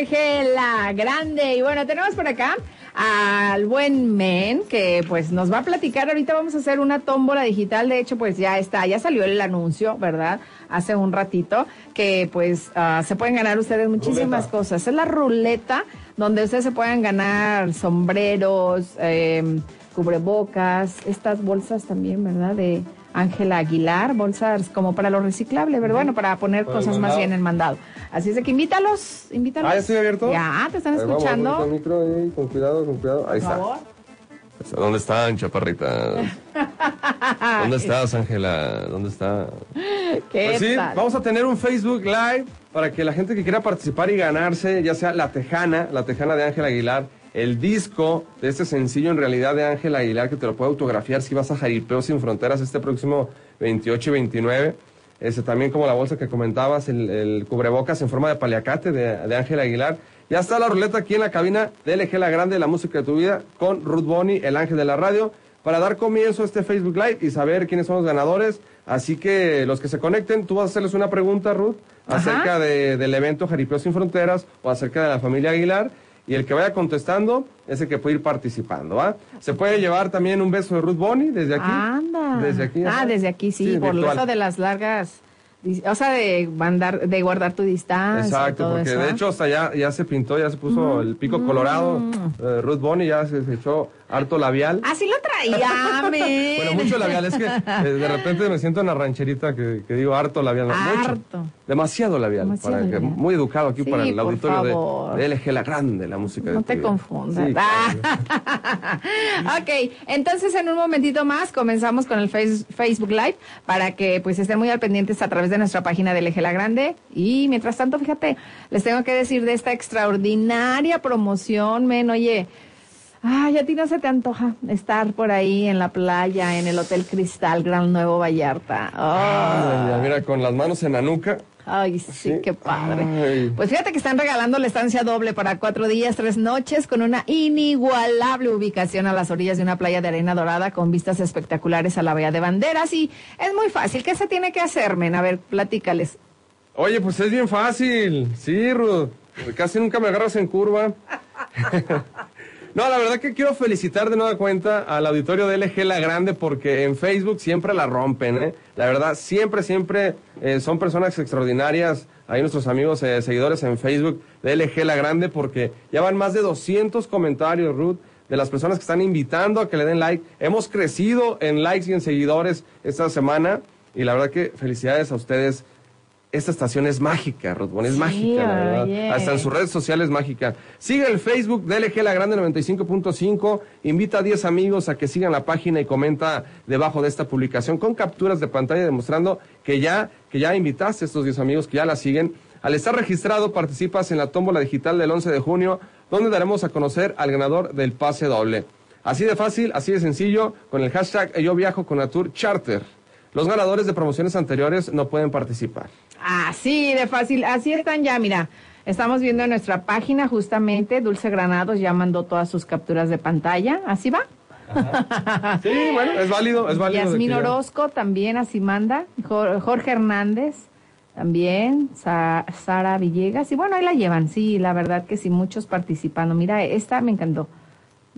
LG La Grande. Y bueno, tenemos por acá al buen Men, que pues nos va a platicar. Ahorita vamos a hacer una tómbola digital. De hecho, pues ya está, ya salió el anuncio, ¿verdad? Hace un ratito, que pues ah, se pueden ganar ustedes muchísimas cosas. Es la ruleta donde ustedes se pueden ganar sombreros, eh, cubrebocas, estas bolsas también, ¿verdad? De Ángela Aguilar, bolsas como para lo reciclable, ¿verdad? Bueno, para poner Para cosas más bien en mandado. Así es de que invítalos, invítalos. Ah, ¿ya estoy abierto? Ya, te están Ahí escuchando. el micro ahí, con cuidado, con cuidado. Ahí Por está. favor. ¿Dónde están, chaparrita? ¿Dónde estás, Ángela? ¿Dónde está? ¿Qué Pues sí, tal? vamos a tener un Facebook Live para que la gente que quiera participar y ganarse, ya sea la Tejana, la Tejana de Ángela Aguilar, el disco de este sencillo en realidad de Ángela Aguilar que te lo puede autografiar si vas a Jaripeo Sin Fronteras este próximo 28 y 29. Ese también como la bolsa que comentabas, el, el cubrebocas en forma de paliacate de Ángela Aguilar. Ya está la ruleta aquí en la cabina de LG La Grande, la música de tu vida, con Ruth Boni, el ángel de la radio, para dar comienzo a este Facebook Live y saber quiénes son los ganadores. Así que los que se conecten, tú vas a hacerles una pregunta, Ruth, acerca de- del evento Jaripeo Sin Fronteras o acerca de la familia Aguilar. Y el que vaya contestando es el que puede ir participando, ¿va? Se puede llevar también un beso de Ruth Boni desde aquí. Anda. Desde aquí. Ah, desde aquí, sí, Sí, por virtual. eso de las largas, o sea, de, mandar, de guardar tu distancia. Exacto, todo porque eso, de hecho hasta ya, ya se pintó, ya se puso el pico colorado. Eh, Ruth Boni ya se, se echó harto labial. Así lo traía. Bueno, mucho labial, es que eh, de repente me siento en la rancherita que, que digo harto labial. no, mucho. Harto. Demasiado labial. Demasiado para que- labial. muy educado aquí Sí, para el auditorio favor. de, de LG La Grande, la música No de te confundas. Sí, Ah. ok, entonces en un momentito más comenzamos con el face- Facebook Live para que pues estén muy al pendientes a través de nuestra página de Eje La Grande. Y mientras tanto, fíjate, les tengo que decir de esta extraordinaria promoción, men, oye. Ay, a ti no se te antoja estar por ahí en la playa, en el Hotel Cristal, Gran Nuevo Vallarta. Ay, ya, mira, con las manos en la nuca. Ay, sí, qué padre. Ay. Pues fíjate que están regalando la estancia doble para cuatro días, tres noches, con una inigualable ubicación a las orillas de una playa de arena dorada con vistas espectaculares a la Bahía de Banderas. Y es muy fácil. ¿Qué se tiene que hacer, men? A ver, platícales. Oye, pues es bien fácil. Sí, Ruth. Casi nunca me agarras en curva. No, la verdad que quiero felicitar de nueva cuenta al auditorio de LG La Grande porque en Facebook siempre la rompen, ¿eh? La verdad, siempre, siempre eh, son personas extraordinarias. Ahí nuestros amigos eh, seguidores en Facebook de LG La Grande porque ya van más de 200 comentarios, Ruth, de las personas que están invitando a que le den like. Hemos crecido en likes y en seguidores esta semana y la verdad que felicidades a ustedes. Esta estación es mágica, Ruth, es Sí, mágica, la verdad. Hasta en sus redes sociales mágica. Sigue el Facebook de LG La Grande 95.5. Invita a 10 amigos a que sigan la página y comenta debajo de esta publicación con capturas de pantalla demostrando que ya, que ya invitaste a estos 10 amigos que ya la siguen. Al estar registrado, participas en la tómbola digital del 11 de junio, donde daremos a conocer al ganador del pase doble. Así de fácil, así de sencillo, con el hashtag Yo Viajo con Tour Charter. Los ganadores de promociones anteriores no pueden participar. Así de fácil. Así están ya, mira. Estamos viendo en nuestra página justamente, Dulce Granados ya mandó todas sus capturas de pantalla. ¿Así va? Sí, bueno, es válido, es válido. Yasmín Orozco también así manda. Jo- Jorge Hernández también. Sa- Sara Villegas. Y bueno, ahí la llevan. Sí, la verdad que sí, muchos participando. Mira, esta me encantó.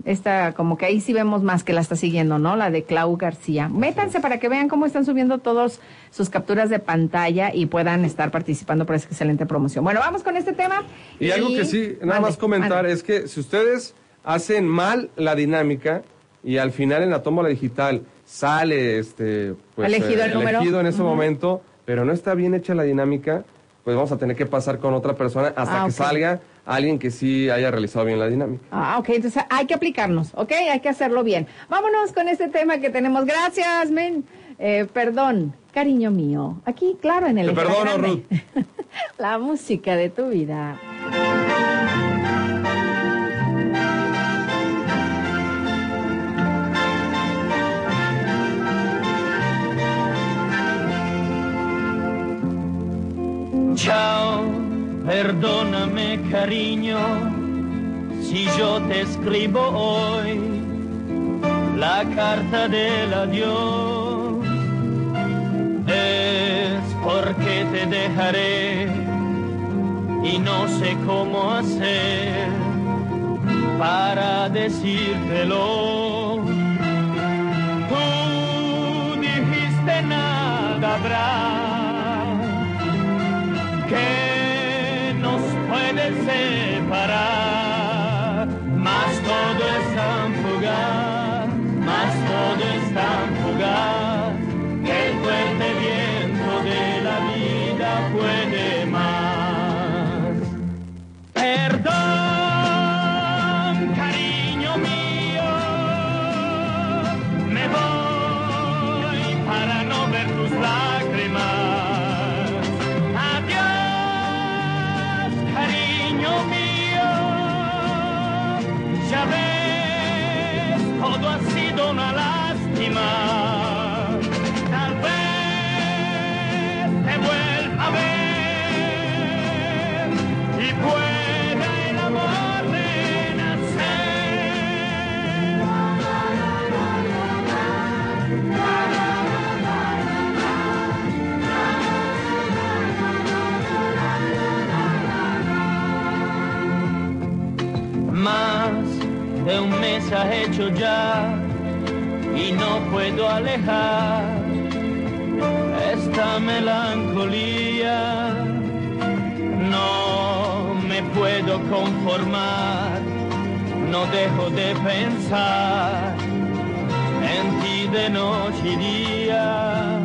Esta, como que ahí sí vemos más que la está siguiendo, ¿no? La de Clau García. Métanse para que vean cómo están subiendo todos sus capturas de pantalla y puedan estar participando por esa excelente promoción. Bueno, vamos con este tema. Y algo que sí, nada más comentar es que si ustedes hacen mal la dinámica y al final en la tómbola digital sale este pues, Elegido el número. elegido en ese momento, pero no está bien hecha la dinámica, pues vamos a tener que pasar con otra persona hasta Ah, que salga alguien que sí haya realizado bien la dinámica. Ah, ok, entonces hay que aplicarnos, ¿ok? Hay que hacerlo bien. Vámonos con este tema que tenemos. Gracias, men. Eh, perdón, cariño mío. Aquí, claro, en el... Te perdono, Grande. Ruth. La música de tu vida. Ciao, perdóname cariño, si yo te escribo hoy la carta del adiós, es porque te dejaré y no sé cómo hacer para decírtelo. Tú dijiste nada habrá que puede separar, de un mes ha hecho ya y no puedo alejar esta melancolía. No me puedo conformar, no dejo de pensar en ti de noche y día.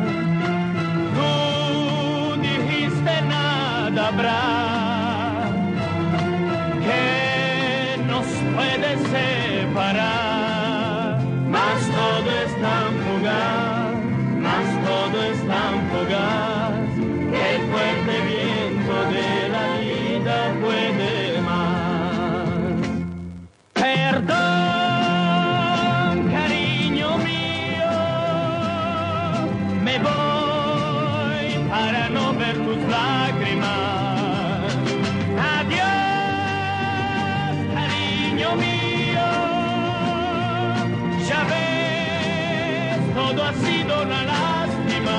Tú dijiste nada habrá separar, mas todo es tan fugaz, mas todo es tan fugaz, que el fuerte viento de la vida puede más. Perdón, cariño mío, me voy para no ver tus lágrimas. Todo ha sido una lástima.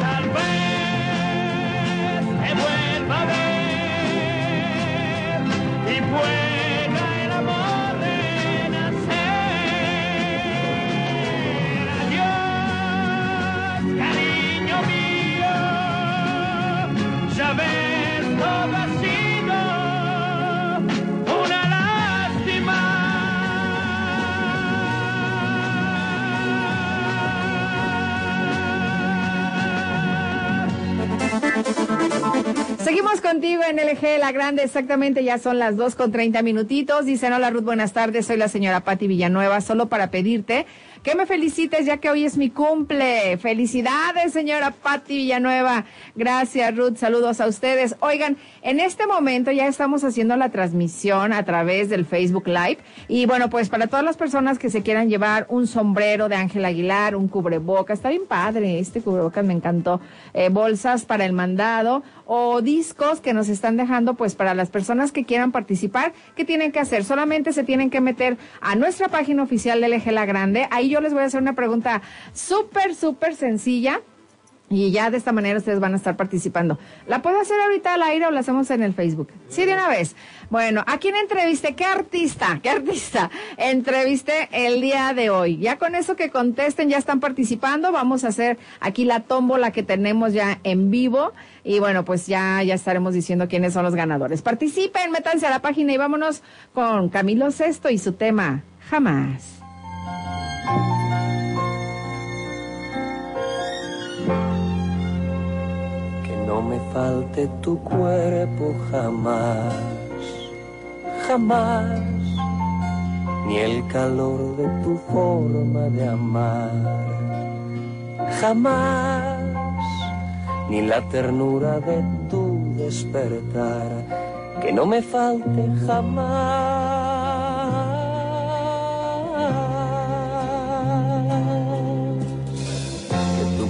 Tal vez te vuelva a ver y pueda Seguimos contigo en LG La Grande, exactamente, ya son las 2 con 30 minutitos. Dicen, hola Ruth, buenas tardes, soy la señora Patti Villanueva, solo para pedirte que me felicites ya que hoy es mi cumple. Felicidades, señora Patti Villanueva. Gracias, Ruth, saludos a ustedes. Oigan, en este momento ya estamos haciendo la transmisión a través del Facebook Live. Y bueno, pues para todas las personas que se quieran llevar un sombrero de Ángel Aguilar, un cubrebocas, está bien padre, este cubrebocas me encantó, eh, bolsas para el mandado o discos que nos están dejando, pues para las personas que quieran participar, ¿qué tienen que hacer? Solamente se tienen que meter a nuestra página oficial de LG La Grande. Ahí yo les voy a hacer una pregunta súper, súper sencilla. Y ya de esta manera ustedes van a estar participando. ¿La puedo hacer ahorita al aire o la hacemos en el Facebook? Sí, de una vez. Bueno, ¿a quién entrevisté? ¿Qué artista? ¿Qué artista entrevisté el día de hoy? Ya con eso que contesten, ya están participando. Vamos a hacer aquí la tómbola que tenemos ya en vivo. Y bueno, pues ya, ya estaremos diciendo quiénes son los ganadores. Participen, métanse a la página y vámonos con Camilo Sesto y su tema, Jamás. No me falte tu cuerpo jamás, jamás, ni el calor de tu forma de amar, jamás, ni la ternura de tu despertar, que no me falte jamás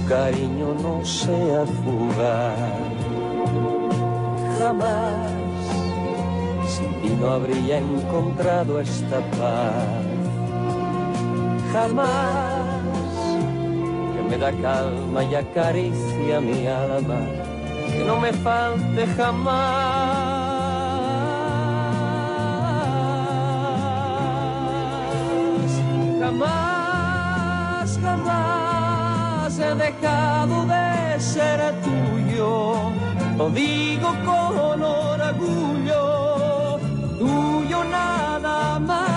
cariño no sea fugaz. Jamás sin ti no habría encontrado esta paz. Jamás que me da calma y acaricia mi alma. Que no me falte jamás. He dejado de ser tuyo. Lo digo con orgullo, tuyo nada más.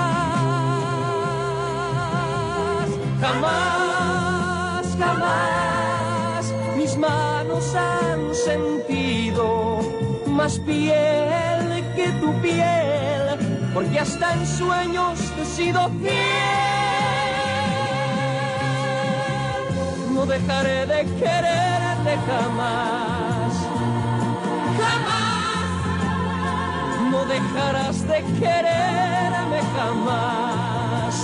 Jamás, jamás mis manos han sentido más piel que tu piel, porque hasta en sueños te he sido fiel. No dejaré de quererte jamás, jamás. No dejarás de quererme jamás,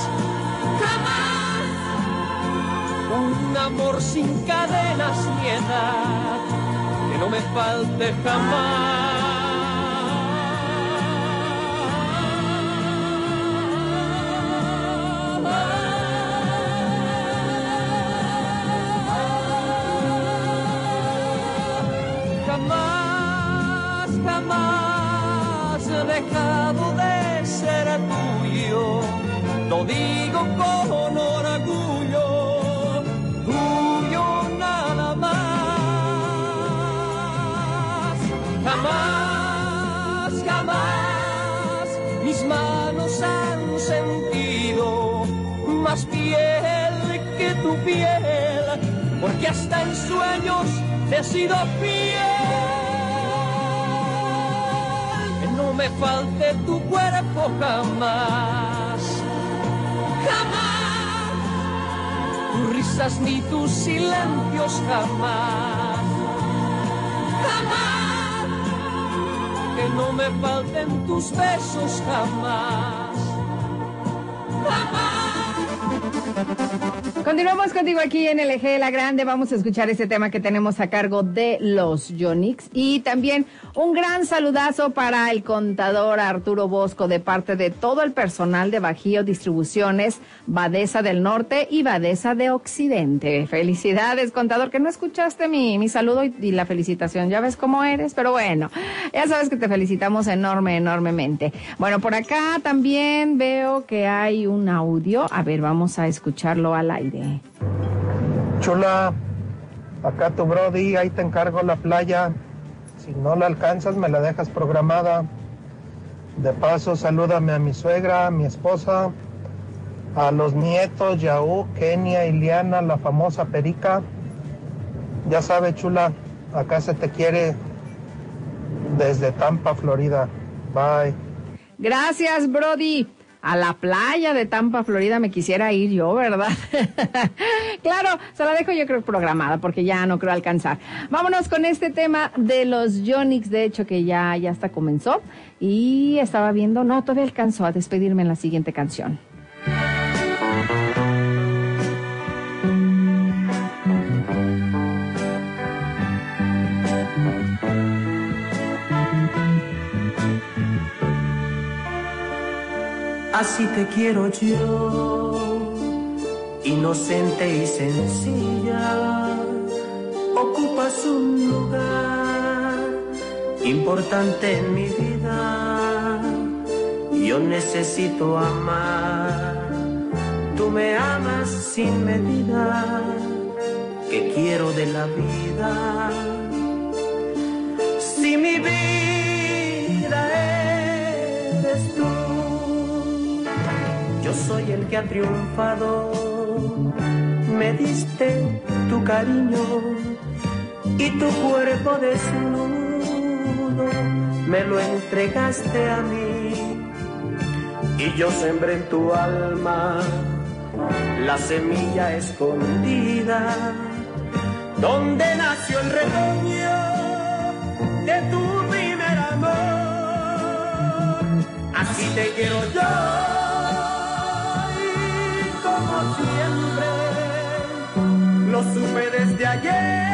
jamás. Un amor sin cadenas ni edad, que no me falte jamás, lo digo con orgullo, tuyo nada más. Jamás, jamás mis manos han sentido más piel que tu piel, porque hasta en sueños te he sido fiel. Que no me falte tu cuerpo jamás. Risas ni tus silencios jamás, jamás. Que no me falten tus besos jamás. Continuamos contigo aquí en el Eje de la Grande. Vamos a escuchar este tema que tenemos a cargo de los Yonix. Y también un gran saludazo para el contador Arturo Bosco de parte de todo el personal de Bajío Distribuciones, Badesa del Norte y Badesa de Occidente. Felicidades, contador, que no escuchaste mi, mi saludo y, y la felicitación. Ya ves cómo eres, pero bueno, ya sabes que te felicitamos enorme, enormemente. Bueno, por acá también veo que hay un audio. A ver, vamos a escucharlo al aire. Chula, acá tu Brody, ahí te encargo la playa. Si no la alcanzas, me la dejas programada. De paso, salúdame a mi suegra, a mi esposa, a los nietos, Yaú, Kenia, Iliana, la famosa Perica. Ya sabes, chula, acá se te quiere desde Tampa, Florida. Bye. Gracias, Brody. A la playa de Tampa, Florida, me quisiera ir yo, ¿verdad? claro, se la dejo yo creo programada porque ya no creo alcanzar. Vámonos con este tema de los Yonix, de hecho que ya, ya hasta comenzó y estaba viendo, no, todavía alcanzó a despedirme en la siguiente canción. Así te quiero yo, inocente y sencilla, ocupas un lugar importante en mi vida. Yo necesito amar, tú me amas sin medida, que quiero de la vida. Si mi vida eres tú. Yo soy el que ha triunfado, me diste tu cariño y tu cuerpo desnudo. Me lo entregaste a mí y yo sembré en tu alma la semilla escondida donde nació el retoño de tu primer amor. Así te quiero yo siempre. Lo supe desde ayer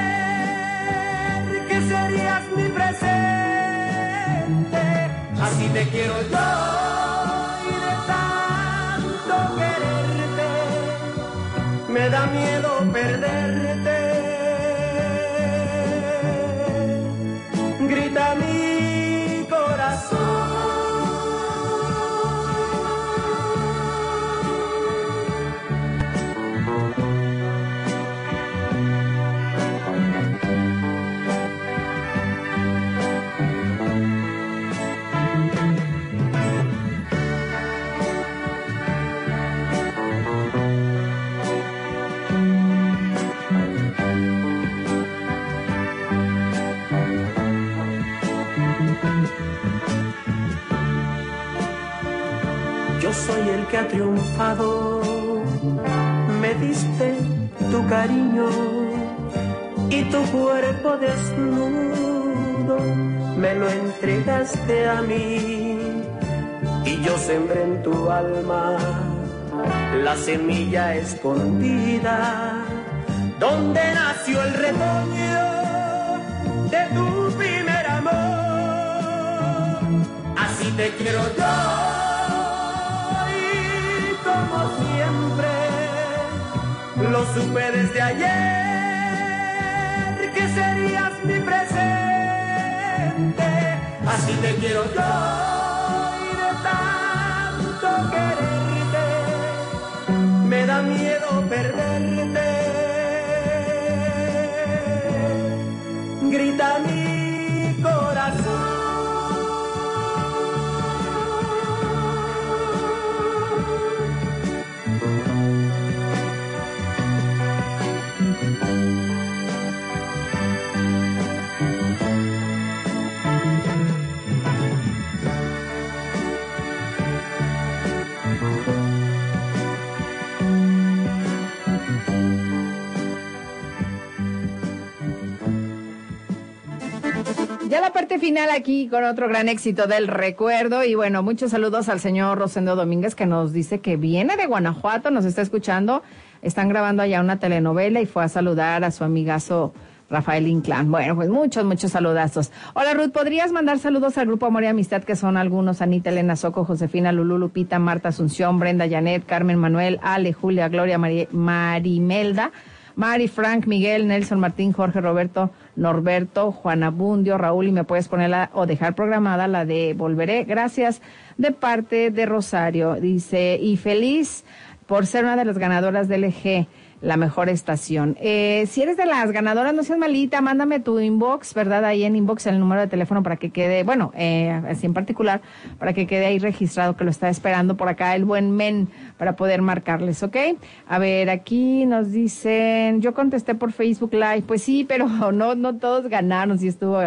que serías mi presente. Así te quiero yo y de tanto quererte me da miedo perderte. Que ha triunfado, me diste tu cariño y tu cuerpo desnudo. Me lo entregaste a mí y yo sembré en tu alma la semilla escondida donde nació el retoño de tu primer amor. Así te quiero yo supe desde ayer que serías mi presente. Así te quiero yo y de tanto quererte me da miedo perderte. Grita mi Ya la parte final aquí con otro gran éxito del recuerdo y bueno, muchos saludos al señor Rosendo Domínguez que nos dice que viene de Guanajuato, nos está escuchando, están grabando allá una telenovela y fue a saludar a su amigazo Rafael Inclán. Bueno, pues muchos, muchos saludazos. Hola Ruth, ¿podrías mandar saludos al grupo Amor y Amistad que son algunos? Anita, Elena Soco, Josefina, Lulú, Lupita, Marta Asunción, Brenda, Janet, Carmen Manuel, Ale, Julia, Gloria, Mari- Marimelda. Mari, Frank, Miguel, Nelson, Martín, Jorge, Roberto, Norberto, Juana Bundio, Raúl, y me puedes ponerla o dejar programada la de Volveré. Gracias de parte de Rosario. Dice, y feliz por ser una de las ganadoras del EG, la mejor estación. Eh, si eres de las ganadoras, no seas malita, mándame tu inbox, ¿verdad? Ahí en inbox el número de teléfono para que quede, bueno, eh, así en particular, para que quede ahí registrado que lo está esperando por acá el buen men para poder marcarles, ¿ok? A ver, aquí nos dicen, yo contesté por Facebook Live, pues sí, pero no, no todos ganaron, sí estuvo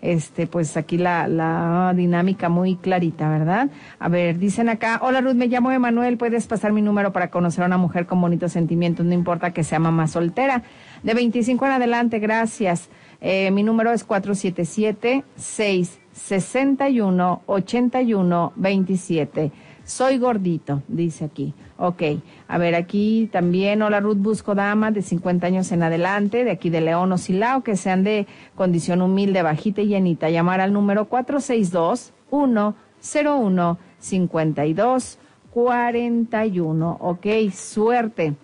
este, pues aquí la, la dinámica muy clarita, ¿verdad? A ver, dicen acá, hola Ruth, me llamo Emanuel, puedes pasar mi número para conocer a una mujer con bonitos sentimientos, no importa que sea mamá soltera. De 25 en adelante, gracias. Eh, mi número es 477-661-8127. Soy gordito, dice aquí. Ok, a ver, aquí también, hola Ruth, busco damas de 50 años en adelante, de aquí de León o Silao, que sean de condición humilde, bajita y llenita. Llamar al número 462-101-5241. Ok, suerte.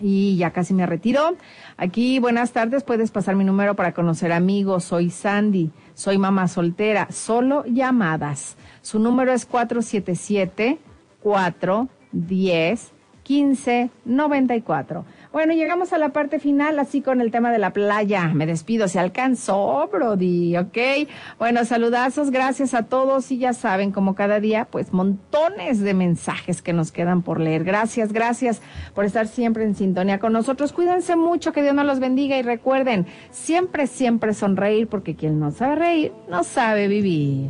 Y ya casi me retiro. Aquí, buenas tardes, puedes pasar mi número para conocer amigos. Soy Sandy, soy mamá soltera, solo llamadas. Su número es 477-410-1594. Bueno, llegamos a la parte final, así con el tema de la playa. Me despido, se alcanzó, Brody, ¿ok? Bueno, saludazos, gracias a todos y ya saben, como cada día, pues montones de mensajes que nos quedan por leer. Gracias, gracias por estar siempre en sintonía con nosotros. Cuídense mucho, que Dios nos los bendiga y recuerden, siempre, siempre sonreír, porque quien no sabe reír, no sabe vivir.